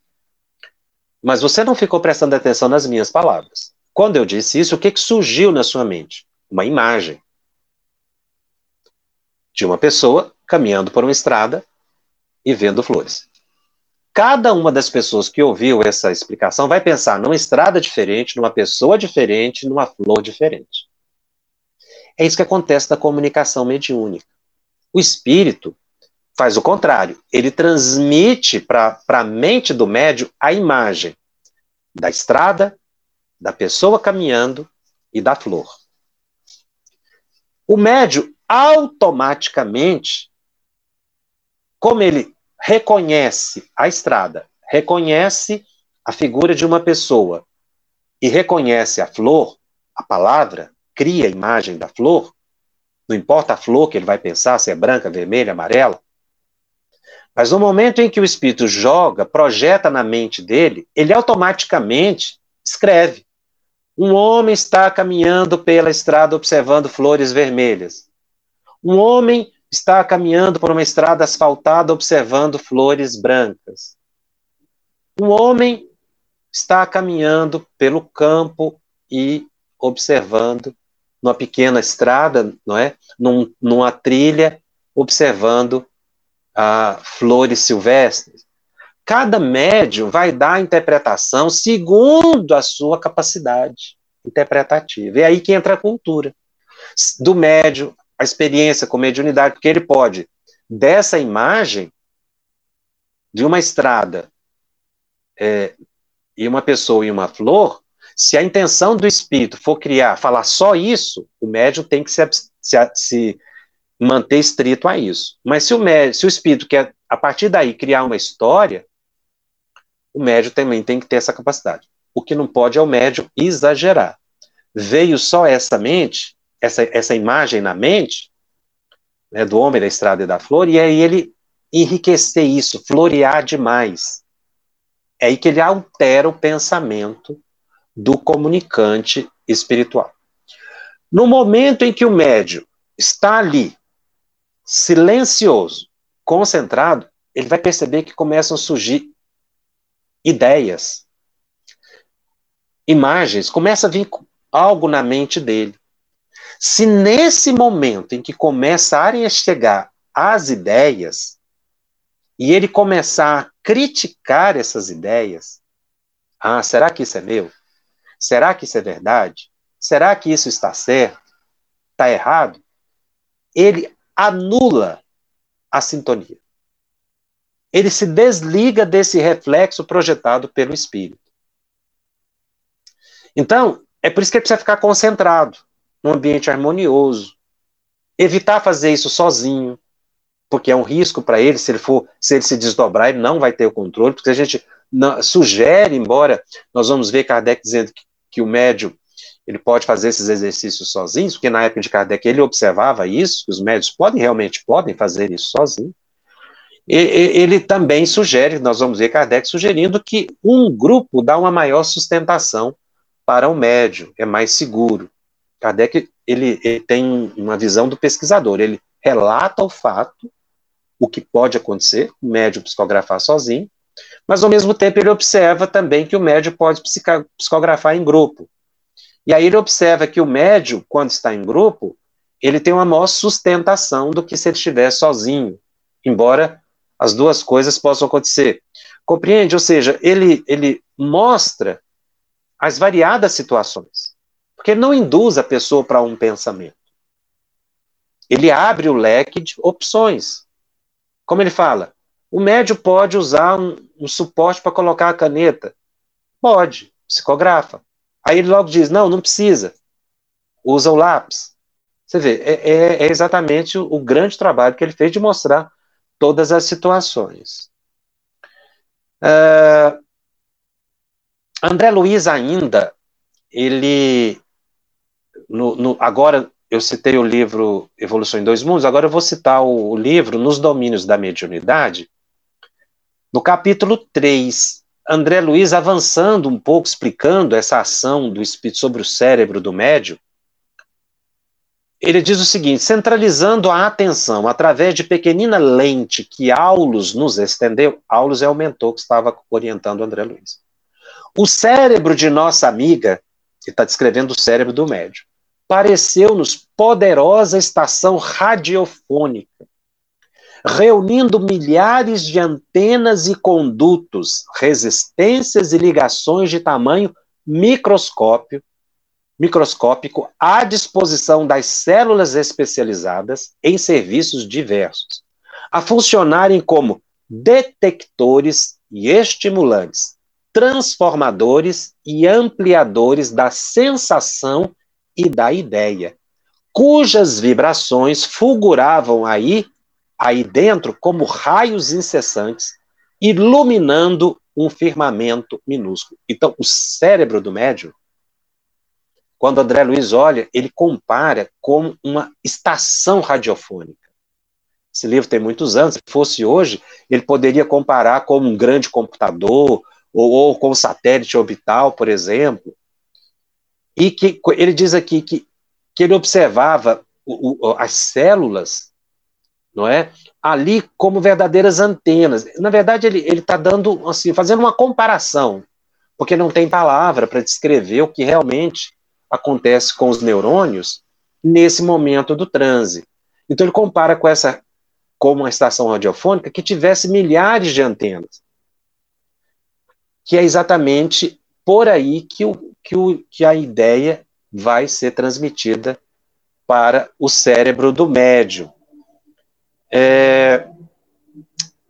Mas você não ficou prestando atenção nas minhas palavras. Quando eu disse isso, o que, que surgiu na sua mente? Uma imagem de uma pessoa caminhando por uma estrada e vendo flores. Cada uma das pessoas que ouviu essa explicação vai pensar numa estrada diferente, numa pessoa diferente, numa flor diferente. É isso que acontece na comunicação mediúnica. O espírito faz o contrário. Ele transmite para a mente do médio a imagem da estrada, da pessoa caminhando e da flor. O médio automaticamente, como ele reconhece a estrada, reconhece a figura de uma pessoa e reconhece a flor, a palavra, cria a imagem da flor, não importa a flor que ele vai pensar, se é branca, vermelha, amarela, mas no momento em que o espírito joga, projeta na mente dele, ele automaticamente escreve. Um homem está caminhando pela estrada observando flores vermelhas. Um homem está caminhando por uma estrada asfaltada observando flores brancas. Um homem está caminhando pelo campo e observando numa pequena estrada, não é? Num, numa trilha, observando flores silvestres. Cada médium vai dar a interpretação segundo a sua capacidade interpretativa. É aí que entra a cultura. Do médium, a experiência com mediunidade, porque ele pode, dessa imagem de uma estrada é, e uma pessoa e uma flor, se a intenção do espírito for criar, falar só isso, o médium tem que se, se, se manter estrito a isso. Mas se o, médium, se o espírito quer, a partir daí, criar uma história, o médium também tem que ter essa capacidade. O que não pode é o médium exagerar. Veio só essa mente, essa, essa imagem na mente, né, do homem da estrada e da flor, e aí ele enriquecer isso, florear demais. É aí que ele altera o pensamento do comunicante espiritual. No momento em que o médium está ali, silencioso, concentrado, ele vai perceber que começam a surgir ideias, imagens, começa a vir algo na mente dele. Se nesse momento em que começarem a chegar as ideias, e ele começar a criticar essas ideias, ah, será que isso é meu? Será que isso é verdade? Será que isso está certo? Está errado? Ele anula a sintonia. Ele se desliga desse reflexo projetado pelo espírito. Então, é por isso que ele precisa ficar concentrado, num ambiente harmonioso. Evitar fazer isso sozinho, porque é um risco para ele, se ele for, se ele se desdobrar, ele não vai ter o controle, porque a gente sugere, embora nós vamos ver Kardec dizendo que, que o médium ele pode fazer esses exercícios sozinhos, porque na época de Kardec ele observava isso, que os médios podem realmente podem fazer isso sozinhos. E, ele também sugere, nós vamos ver Kardec sugerindo que um grupo dá uma maior sustentação para o médio, é mais seguro. Kardec ele, ele tem uma visão do pesquisador, ele relata o fato, o que pode acontecer, o médio psicografar sozinho, mas ao mesmo tempo ele observa também que o médio pode psicografar em grupo. E aí ele observa que o médio, quando está em grupo, ele tem uma maior sustentação do que se ele estiver sozinho, embora as duas coisas possam acontecer. Compreende? Ou seja, ele, ele mostra as variadas situações, porque ele não induz a pessoa para um pensamento. Ele abre o leque de opções. Como ele fala, o médio pode usar um, um suporte para colocar a caneta? Pode, psicografa. Aí ele logo diz: não, não precisa. Usa o lápis. Você vê, é, é, é exatamente o, grande trabalho que ele fez de mostrar todas as situações. Uh, André Luiz ainda, ele, no, no, agora eu citei o livro Evolução em Dois Mundos, agora eu vou citar o, o livro Nos Domínios da Mediunidade, no capítulo 3, André Luiz avançando um pouco, explicando essa ação do espírito sobre o cérebro do médium, ele diz o seguinte: centralizando a atenção através de pequenina lente que Aulus nos estendeu, Aulus é o mentor que estava orientando André Luiz. O cérebro de nossa amiga, que está descrevendo o cérebro do médium, pareceu-nos poderosa estação radiofônica, reunindo milhares de antenas e condutos, resistências e ligações de tamanho microscópio, microscópico à disposição das células especializadas em serviços diversos, a funcionarem como detectores e estimulantes, transformadores e ampliadores da sensação e da ideia, cujas vibrações fulguravam aí aí dentro como raios incessantes, iluminando um firmamento minúsculo. Então, o cérebro do médium, quando André Luiz olha, ele compara com uma estação radiofônica. Esse livro tem muitos anos, se fosse hoje, ele poderia comparar com um grande computador ou, ou com um satélite orbital, por exemplo. E que ele diz aqui que, que ele observava o, o, as células não é? Ali como verdadeiras antenas. Na verdade, ele está dando, assim, fazendo uma comparação, porque não tem palavra para descrever o que realmente acontece com os neurônios nesse momento do transe. Então ele compara com essa como uma estação radiofônica que tivesse milhares de antenas. Que é exatamente por aí que, o, que, o, que a ideia vai ser transmitida para o cérebro do médium. É,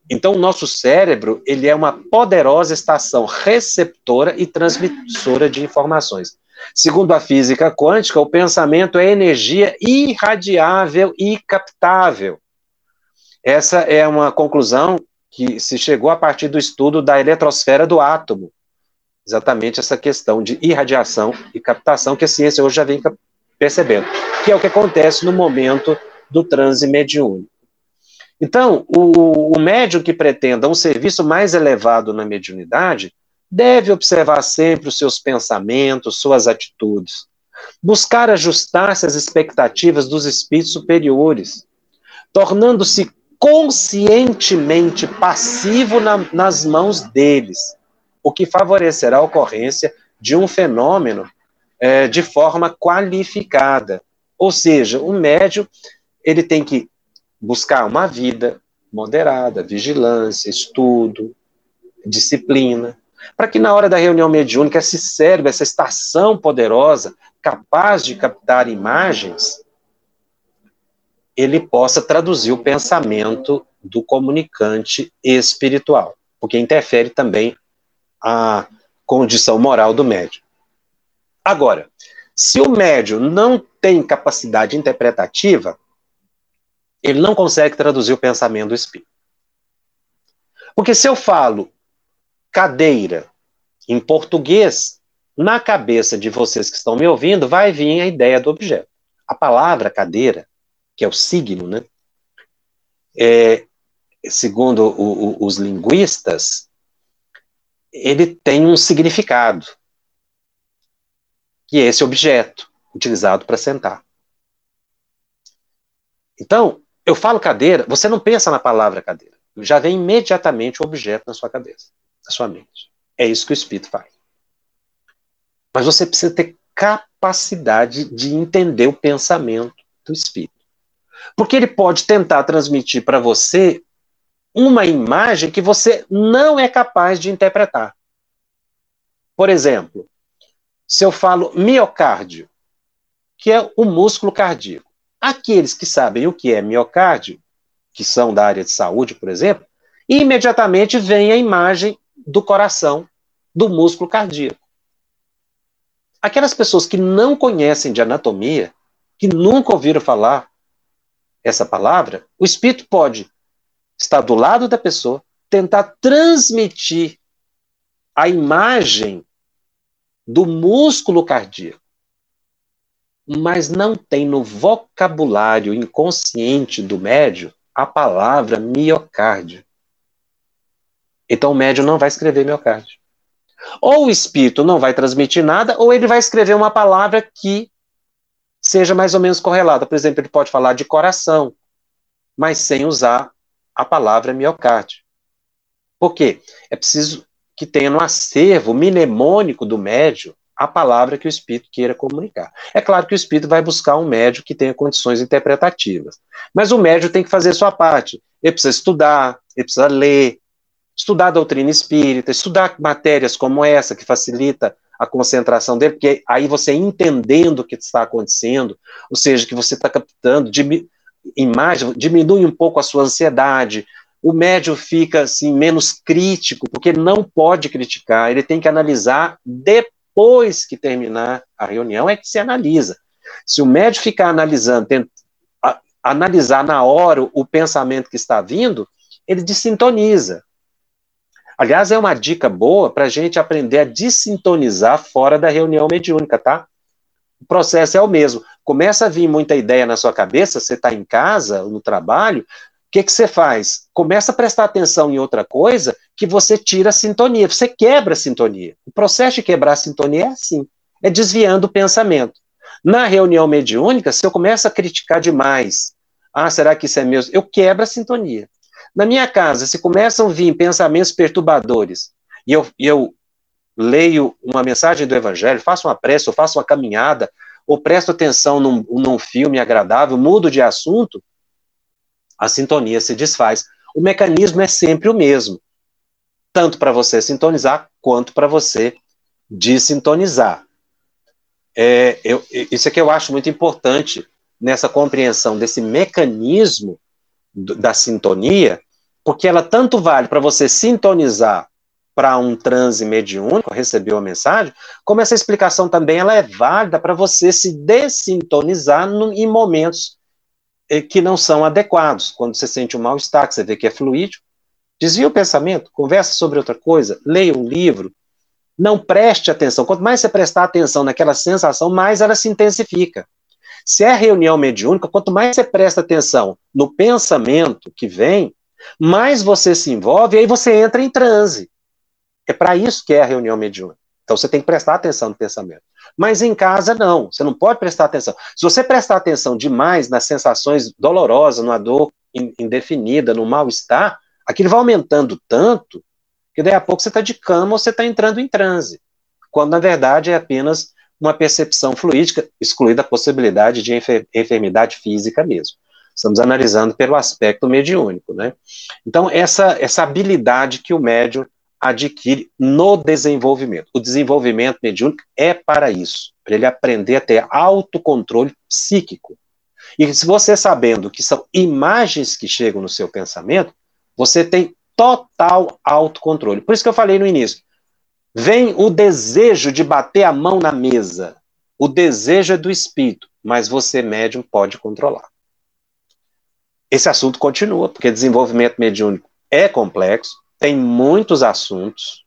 então, o nosso cérebro ele é uma poderosa estação receptora e transmissora de informações. Segundo a física quântica, o pensamento é energia irradiável e captável. Essa é uma conclusão que se chegou a partir do estudo da eletrosfera do átomo. Exatamente essa questão de irradiação e captação que a ciência hoje já vem percebendo, que é o que acontece no momento do transe mediúnico. Então, o, o médium que pretenda um serviço mais elevado na mediunidade deve observar sempre os seus pensamentos, suas atitudes, buscar ajustar-se às expectativas dos espíritos superiores, tornando-se conscientemente passivo na, nas mãos deles, o que favorecerá a ocorrência de um fenômeno é, de forma qualificada. Ou seja, o médium ele tem que buscar uma vida moderada, vigilância, estudo, disciplina, para que na hora da reunião mediúnica esse cérebro, essa estação poderosa, capaz de captar imagens, ele possa traduzir o pensamento do comunicante espiritual, porque interfere também a condição moral do médium. Agora, se o médium não tem capacidade interpretativa, ele não consegue traduzir o pensamento do espírito. Porque se eu falo cadeira em português, na cabeça de vocês que estão me ouvindo, vai vir a ideia do objeto. A palavra cadeira, que é o signo, né? É, segundo o, o, os linguistas, ele tem um significado, que é esse objeto utilizado para sentar. Então, eu falo cadeira, você não pensa na palavra cadeira. Já vem imediatamente o objeto na sua cabeça, na sua mente. É isso que o espírito faz. Mas você precisa ter capacidade de entender o pensamento do espírito. Porque ele pode tentar transmitir para você uma imagem que você não é capaz de interpretar. Por exemplo, se eu falo miocárdio, que é o músculo cardíaco. Aqueles que sabem o que é miocárdio, que são da área de saúde, por exemplo, imediatamente vem a imagem do coração, do músculo cardíaco. Aquelas pessoas que não conhecem de anatomia, que nunca ouviram falar essa palavra, o espírito pode estar do lado da pessoa, tentar transmitir a imagem do músculo cardíaco mas não tem no vocabulário inconsciente do médio a palavra miocárdio. Então o médium não vai escrever miocárdio. Ou o espírito não vai transmitir nada, ou ele vai escrever uma palavra que seja mais ou menos correlata. Por exemplo, ele pode falar de coração, mas sem usar a palavra miocárdio. Por quê? É preciso que tenha no acervo mnemônico do médium a palavra que o espírito queira comunicar. É claro que o espírito vai buscar um médium que tenha condições interpretativas, mas o médium tem que fazer sua parte. Ele precisa estudar, ele precisa ler, estudar a doutrina espírita, estudar matérias como essa, que facilita a concentração dele, porque aí você entendendo o que está acontecendo, ou seja, que você está captando, imagem, diminui um pouco a sua ansiedade, o médium fica assim menos crítico, porque ele não pode criticar, ele tem que analisar depois depois que terminar a reunião é que se analisa. Se o médico ficar analisando, tenta, a, analisar na hora o, pensamento que está vindo, ele desintoniza. Aliás, é uma dica boa para a gente aprender a desintonizar fora da reunião mediúnica, tá? O processo é o mesmo. Começa a vir muita ideia na sua cabeça, você está em casa, no trabalho, o que, você faz? Começa a prestar atenção em outra coisa que você tira a sintonia, você quebra a sintonia. O processo de quebrar a sintonia é assim, é desviando o pensamento. Na reunião mediúnica, se eu começo a criticar demais, ah, será que isso é meu? Eu quebro a sintonia. Na minha casa, se começam a vir pensamentos perturbadores, e eu, eu leio uma mensagem do Evangelho, faço uma prece, ou faço uma caminhada, ou presto atenção num, num filme agradável, mudo de assunto, a sintonia se desfaz. O mecanismo é sempre o mesmo, tanto para você sintonizar quanto para você desintonizar. É, eu, isso é que eu acho muito importante nessa compreensão desse mecanismo da sintonia, porque ela tanto vale para você sintonizar para um transe mediúnico, receber uma mensagem, como essa explicação também ela é válida para você se desintonizar no, em momentos que não são adequados. Quando você sente um mal-estar, que você vê que é fluídico, desvia o pensamento, conversa sobre outra coisa, leia um livro, não preste atenção. Quanto mais você prestar atenção naquela sensação, mais ela se intensifica. Se é reunião mediúnica, quanto mais você presta atenção no pensamento que vem, mais você se envolve e aí você entra em transe. É para isso que é a reunião mediúnica. Então você tem que prestar atenção no pensamento. Mas em casa, não. Você não pode prestar atenção. Se você prestar atenção demais nas sensações dolorosas, numa dor indefinida, no mal-estar, aquilo vai aumentando tanto que daí a pouco você está de cama ou você está entrando em transe. Quando na verdade é apenas uma percepção fluídica, excluída a possibilidade de enfermidade física mesmo. Estamos analisando pelo aspecto mediúnico, né? Então, essa, essa habilidade que o médium adquire no desenvolvimento. O desenvolvimento mediúnico é para isso, para ele aprender a ter autocontrole psíquico. E se você sabendo que são imagens que chegam no seu pensamento, você tem total autocontrole. Por isso que eu falei no início, Vem o desejo de bater a mão na mesa. O desejo é do espírito, mas você, médium, pode controlar. Esse assunto continua, porque desenvolvimento mediúnico é complexo, tem muitos assuntos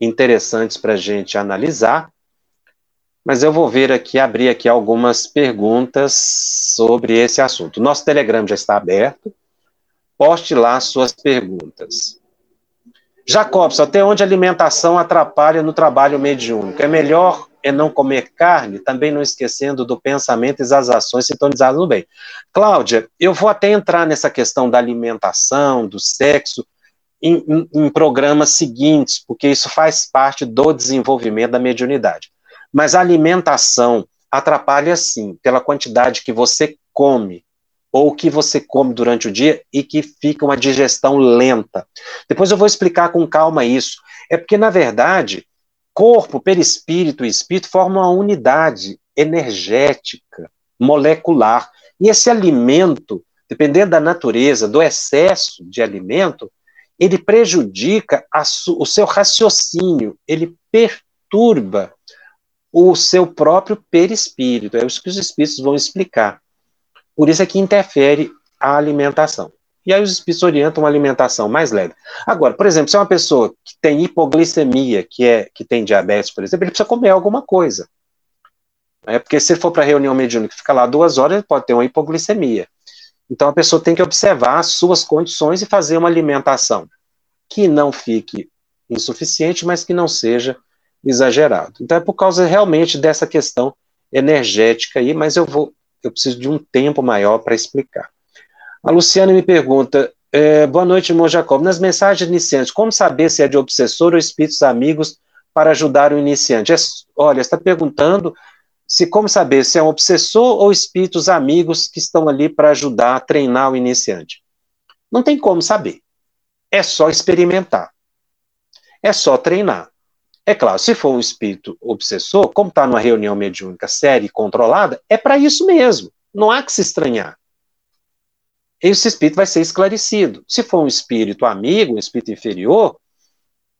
interessantes para a gente analisar, mas eu vou ver aqui, abrir aqui algumas perguntas sobre esse assunto. Nosso Telegram já está aberto, poste lá suas perguntas. Jacobson, até onde a alimentação atrapalha no trabalho mediúnico? É melhor é não comer carne, também não esquecendo do pensamento e das ações sintonizadas no bem. Cláudia, eu vou até entrar nessa questão da alimentação, do sexo, em, em, em programas seguintes, porque isso faz parte do desenvolvimento da mediunidade. Mas a alimentação atrapalha sim, pela quantidade que você come, ou que você come durante o dia e que fica uma digestão lenta. Depois eu vou explicar com calma isso. É porque, na verdade, corpo, perispírito e espírito formam uma unidade energética, molecular. E esse alimento, dependendo da natureza, do excesso de alimento, ele prejudica o seu raciocínio, ele perturba o seu próprio perispírito. É isso que os espíritos vão explicar. Por isso é que interfere a alimentação. E aí os espíritos orientam uma alimentação mais leve. Agora, por exemplo, se é uma pessoa que tem hipoglicemia, que, é, que tem diabetes, por exemplo, ele precisa comer alguma coisa. É porque se ele for para a reunião mediúnica e ficar lá duas horas, ele pode ter uma hipoglicemia. Então a pessoa tem que observar as suas condições e fazer uma alimentação que não fique insuficiente, mas que não seja exagerado. Então é por causa realmente dessa questão energética aí, mas eu vou eu preciso de um tempo maior para explicar. A Luciana me pergunta: é, boa noite, irmão Jacob. Nas mensagens iniciantes, como saber se é de obsessor ou espíritos amigos para ajudar o iniciante? É, olha, está perguntando se como saber se é um obsessor ou espíritos amigos que estão ali para ajudar a treinar o iniciante. Não tem como saber. É só experimentar. É só treinar. É claro, se for um espírito obsessor, como está numa reunião mediúnica séria e controlada, é para isso mesmo. Não há que se estranhar. Esse espírito vai ser esclarecido. Se for um espírito amigo, um espírito inferior,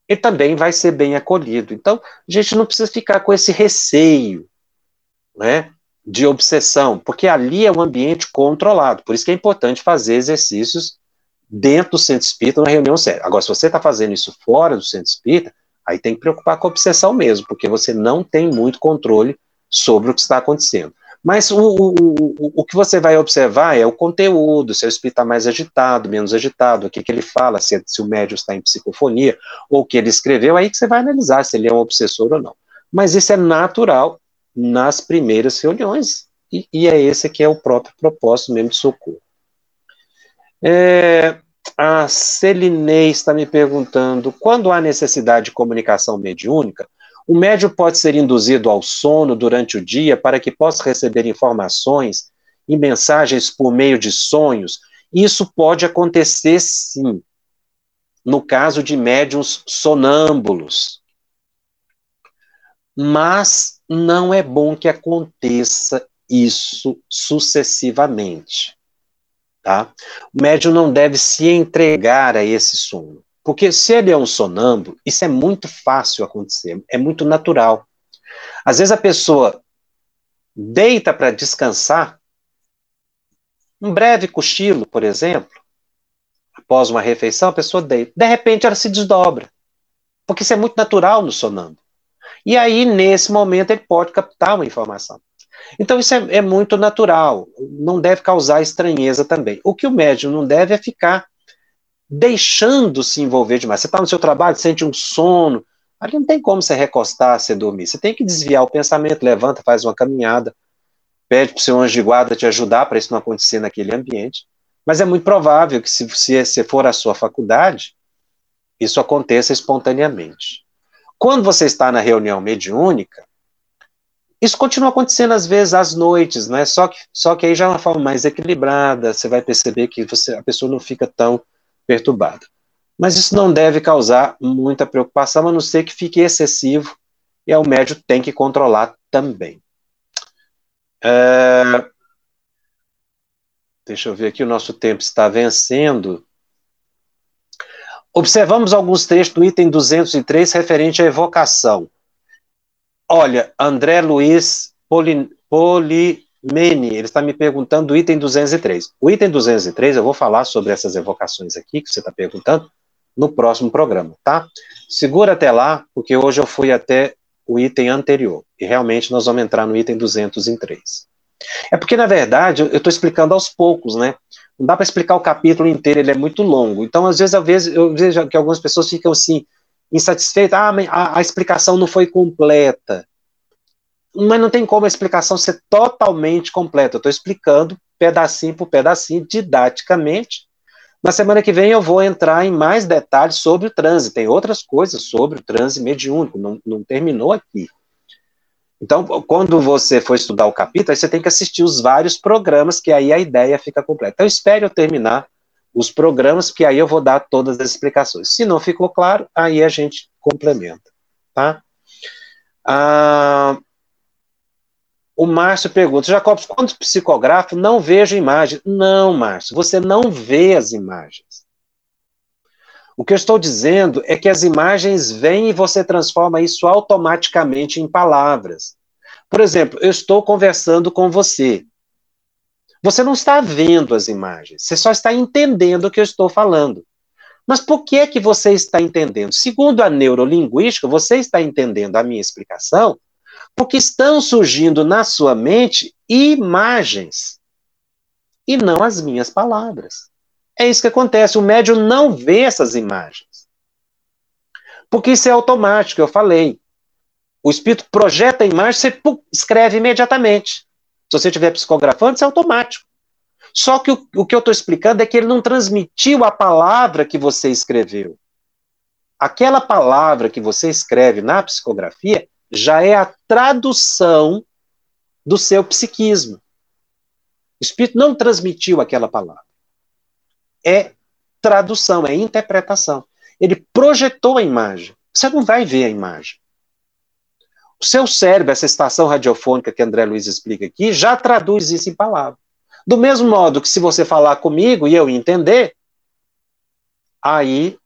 ele também vai ser bem acolhido. Então, a gente não precisa ficar com esse receio, né, de obsessão, porque ali é um ambiente controlado. Por isso que é importante fazer exercícios dentro do centro espírita, numa reunião séria. Agora, se você está fazendo isso fora do centro espírita, Aí tem que preocupar com a obsessão mesmo, porque você não tem muito controle sobre o que está acontecendo. Mas o, o, o, o que você vai observar é o conteúdo, se o espírito está mais agitado, menos agitado, o que, que ele fala, se, se o médium está em psicofonia, ou o que ele escreveu, aí que você vai analisar se ele é um obsessor ou não. Mas isso é natural nas primeiras reuniões, e, e é esse que é o próprio propósito mesmo de socorro. É, a Celinei está me perguntando: quando há necessidade de comunicação mediúnica, o médium pode ser induzido ao sono durante o dia para que possa receber informações e mensagens por meio de sonhos? Isso pode acontecer sim, no caso de médiums sonâmbulos. Mas não é bom que aconteça isso sucessivamente. Tá? O médium não deve se entregar a esse sono. Porque se ele é um sonâmbulo, isso é muito fácil acontecer, é muito natural. Às vezes a pessoa deita para descansar, um breve cochilo, por exemplo, após uma refeição, a pessoa deita. De repente ela se desdobra. Porque isso é muito natural no sonâmbulo. E aí, nesse momento, ele pode captar uma informação. Então, isso é, é, muito natural, não deve causar estranheza também. O que o médium não deve é ficar deixando se envolver demais. Você está no seu trabalho, sente um sono, Ali não tem como você recostar, você dormir. Você tem que desviar o pensamento, levanta, faz uma caminhada, pede para o seu anjo de guarda te ajudar para isso não acontecer naquele ambiente. Mas é muito provável que, se, se, se for a sua faculdade, isso aconteça espontaneamente. Quando você está na reunião mediúnica, isso continua acontecendo às vezes às noites, né? Só que, só que aí já é uma forma mais equilibrada, você vai perceber que você, a pessoa não fica tão perturbada. Mas isso não deve causar muita preocupação, a não ser que fique excessivo, e o médio tem que controlar também. É... Deixa eu ver aqui, o nosso tempo está vencendo. Observamos alguns trechos do item 203 referente à evocação. Olha, André Luiz Poli, Polimene, ele está me perguntando o item 203. O item 203, eu vou falar sobre essas evocações aqui que você está perguntando no próximo programa, tá? Segura até lá, porque hoje eu fui até o item anterior. E realmente nós vamos entrar no item 203. É porque, na verdade, eu estou explicando aos poucos, né? Não dá para explicar o capítulo inteiro, ele é muito longo. Então, às vezes, às vezes eu vejo que algumas pessoas ficam assim, insatisfeito, ah, a, a explicação não foi completa. Mas não tem como a explicação ser totalmente completa. Eu estou explicando pedacinho por pedacinho, didaticamente. Na semana que vem eu vou entrar em mais detalhes sobre o transe. Tem outras coisas sobre o transe mediúnico, não, não terminou aqui. Então, quando você for estudar o capítulo, você tem que assistir os vários programas, que aí a ideia fica completa. Então, espere eu terminar os programas, que aí eu vou dar todas as explicações. Se não ficou claro, aí a gente complementa, tá? Ah, o Márcio pergunta, Jacobs, quando psicografo, não vejo imagem. Não, Márcio, você não vê as imagens. O que eu estou dizendo é que as imagens vêm e você transforma isso automaticamente em palavras. Por exemplo, eu estou conversando com você. Você não está vendo as imagens, você só está entendendo o que eu estou falando. Mas por que é que você está entendendo? Segundo a neurolinguística, você está entendendo a minha explicação porque estão surgindo na sua mente imagens e não as minhas palavras. É isso que acontece. O médium não vê essas imagens. Porque isso é automático, eu falei. O espírito projeta a imagem, você escreve imediatamente. Se você estiver psicografando, isso é automático. Só que o, o que eu estou explicando é que ele não transmitiu a palavra que você escreveu. Aquela palavra que você escreve na psicografia já é a tradução do seu psiquismo. O espírito não transmitiu aquela palavra. É tradução, é interpretação. Ele projetou a imagem. Você não vai ver a imagem. O seu cérebro, essa estação radiofônica que André Luiz explica aqui, já traduz isso em palavras. Do mesmo modo que se você falar comigo e eu entender, aí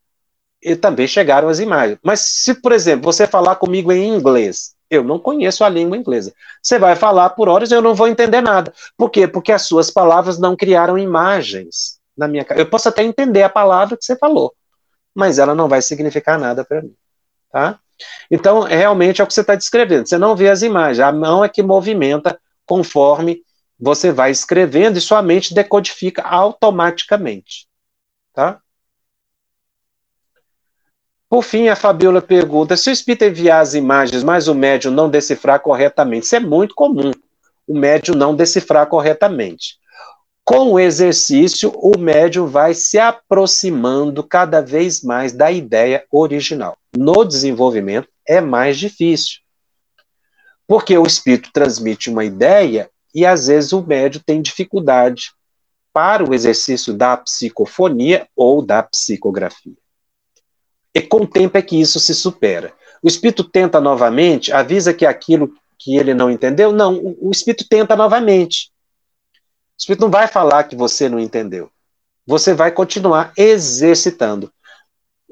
também chegaram as imagens. Mas se, por exemplo, você falar comigo em inglês, eu não conheço a língua inglesa. Você vai falar por horas e eu não vou entender nada. Por quê? Porque as suas palavras não criaram imagens na minha. Eu posso até entender a palavra que você falou, mas ela não vai significar nada para mim. Tá? Então, realmente é o que você está descrevendo. Você não vê as imagens, a mão é que movimenta conforme você vai escrevendo e sua mente decodifica automaticamente. Tá? Por fim, a Fabiola pergunta: se o espírito enviar as imagens, mas o médium não decifrar corretamente? Isso é muito comum, o médium não decifrar corretamente. Com o exercício, o médium vai se aproximando cada vez mais da ideia original. No desenvolvimento, é mais difícil. Porque o espírito transmite uma ideia e às vezes o médium tem dificuldade para o exercício da psicofonia ou da psicografia. E com o tempo é que isso se supera. O espírito tenta novamente, avisa que aquilo que ele não entendeu, não, o, espírito tenta novamente. O espírito não vai falar que você não entendeu. Você vai continuar exercitando.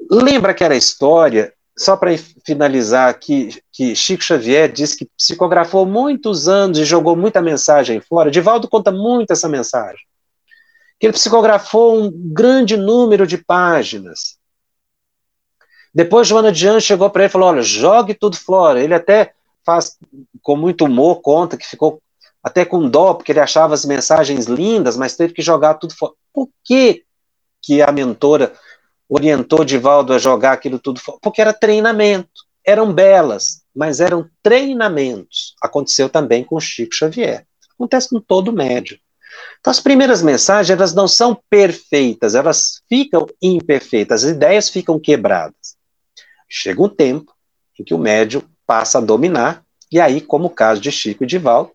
Lembra aquela história, só para finalizar aqui, que Chico Xavier disse que psicografou muitos anos e jogou muita mensagem fora. Divaldo conta muito essa mensagem. Que ele psicografou um grande número de páginas. Depois Joana Anjos chegou para ele e falou: olha, jogue tudo fora. Ele até faz com muito humor, conta que ficou até com dó, porque ele achava as mensagens lindas, mas teve que jogar tudo fora. Por que, que a mentora orientou Divaldo a jogar aquilo tudo fora? Porque era treinamento. eram belas, mas eram treinamentos. Aconteceu também com Chico Xavier. Acontece com todo médio. Então, as primeiras mensagens, elas não são perfeitas, elas ficam imperfeitas, as ideias ficam quebradas. Chega um tempo em que o médium passa a dominar, e aí, como o caso de Chico e de Val,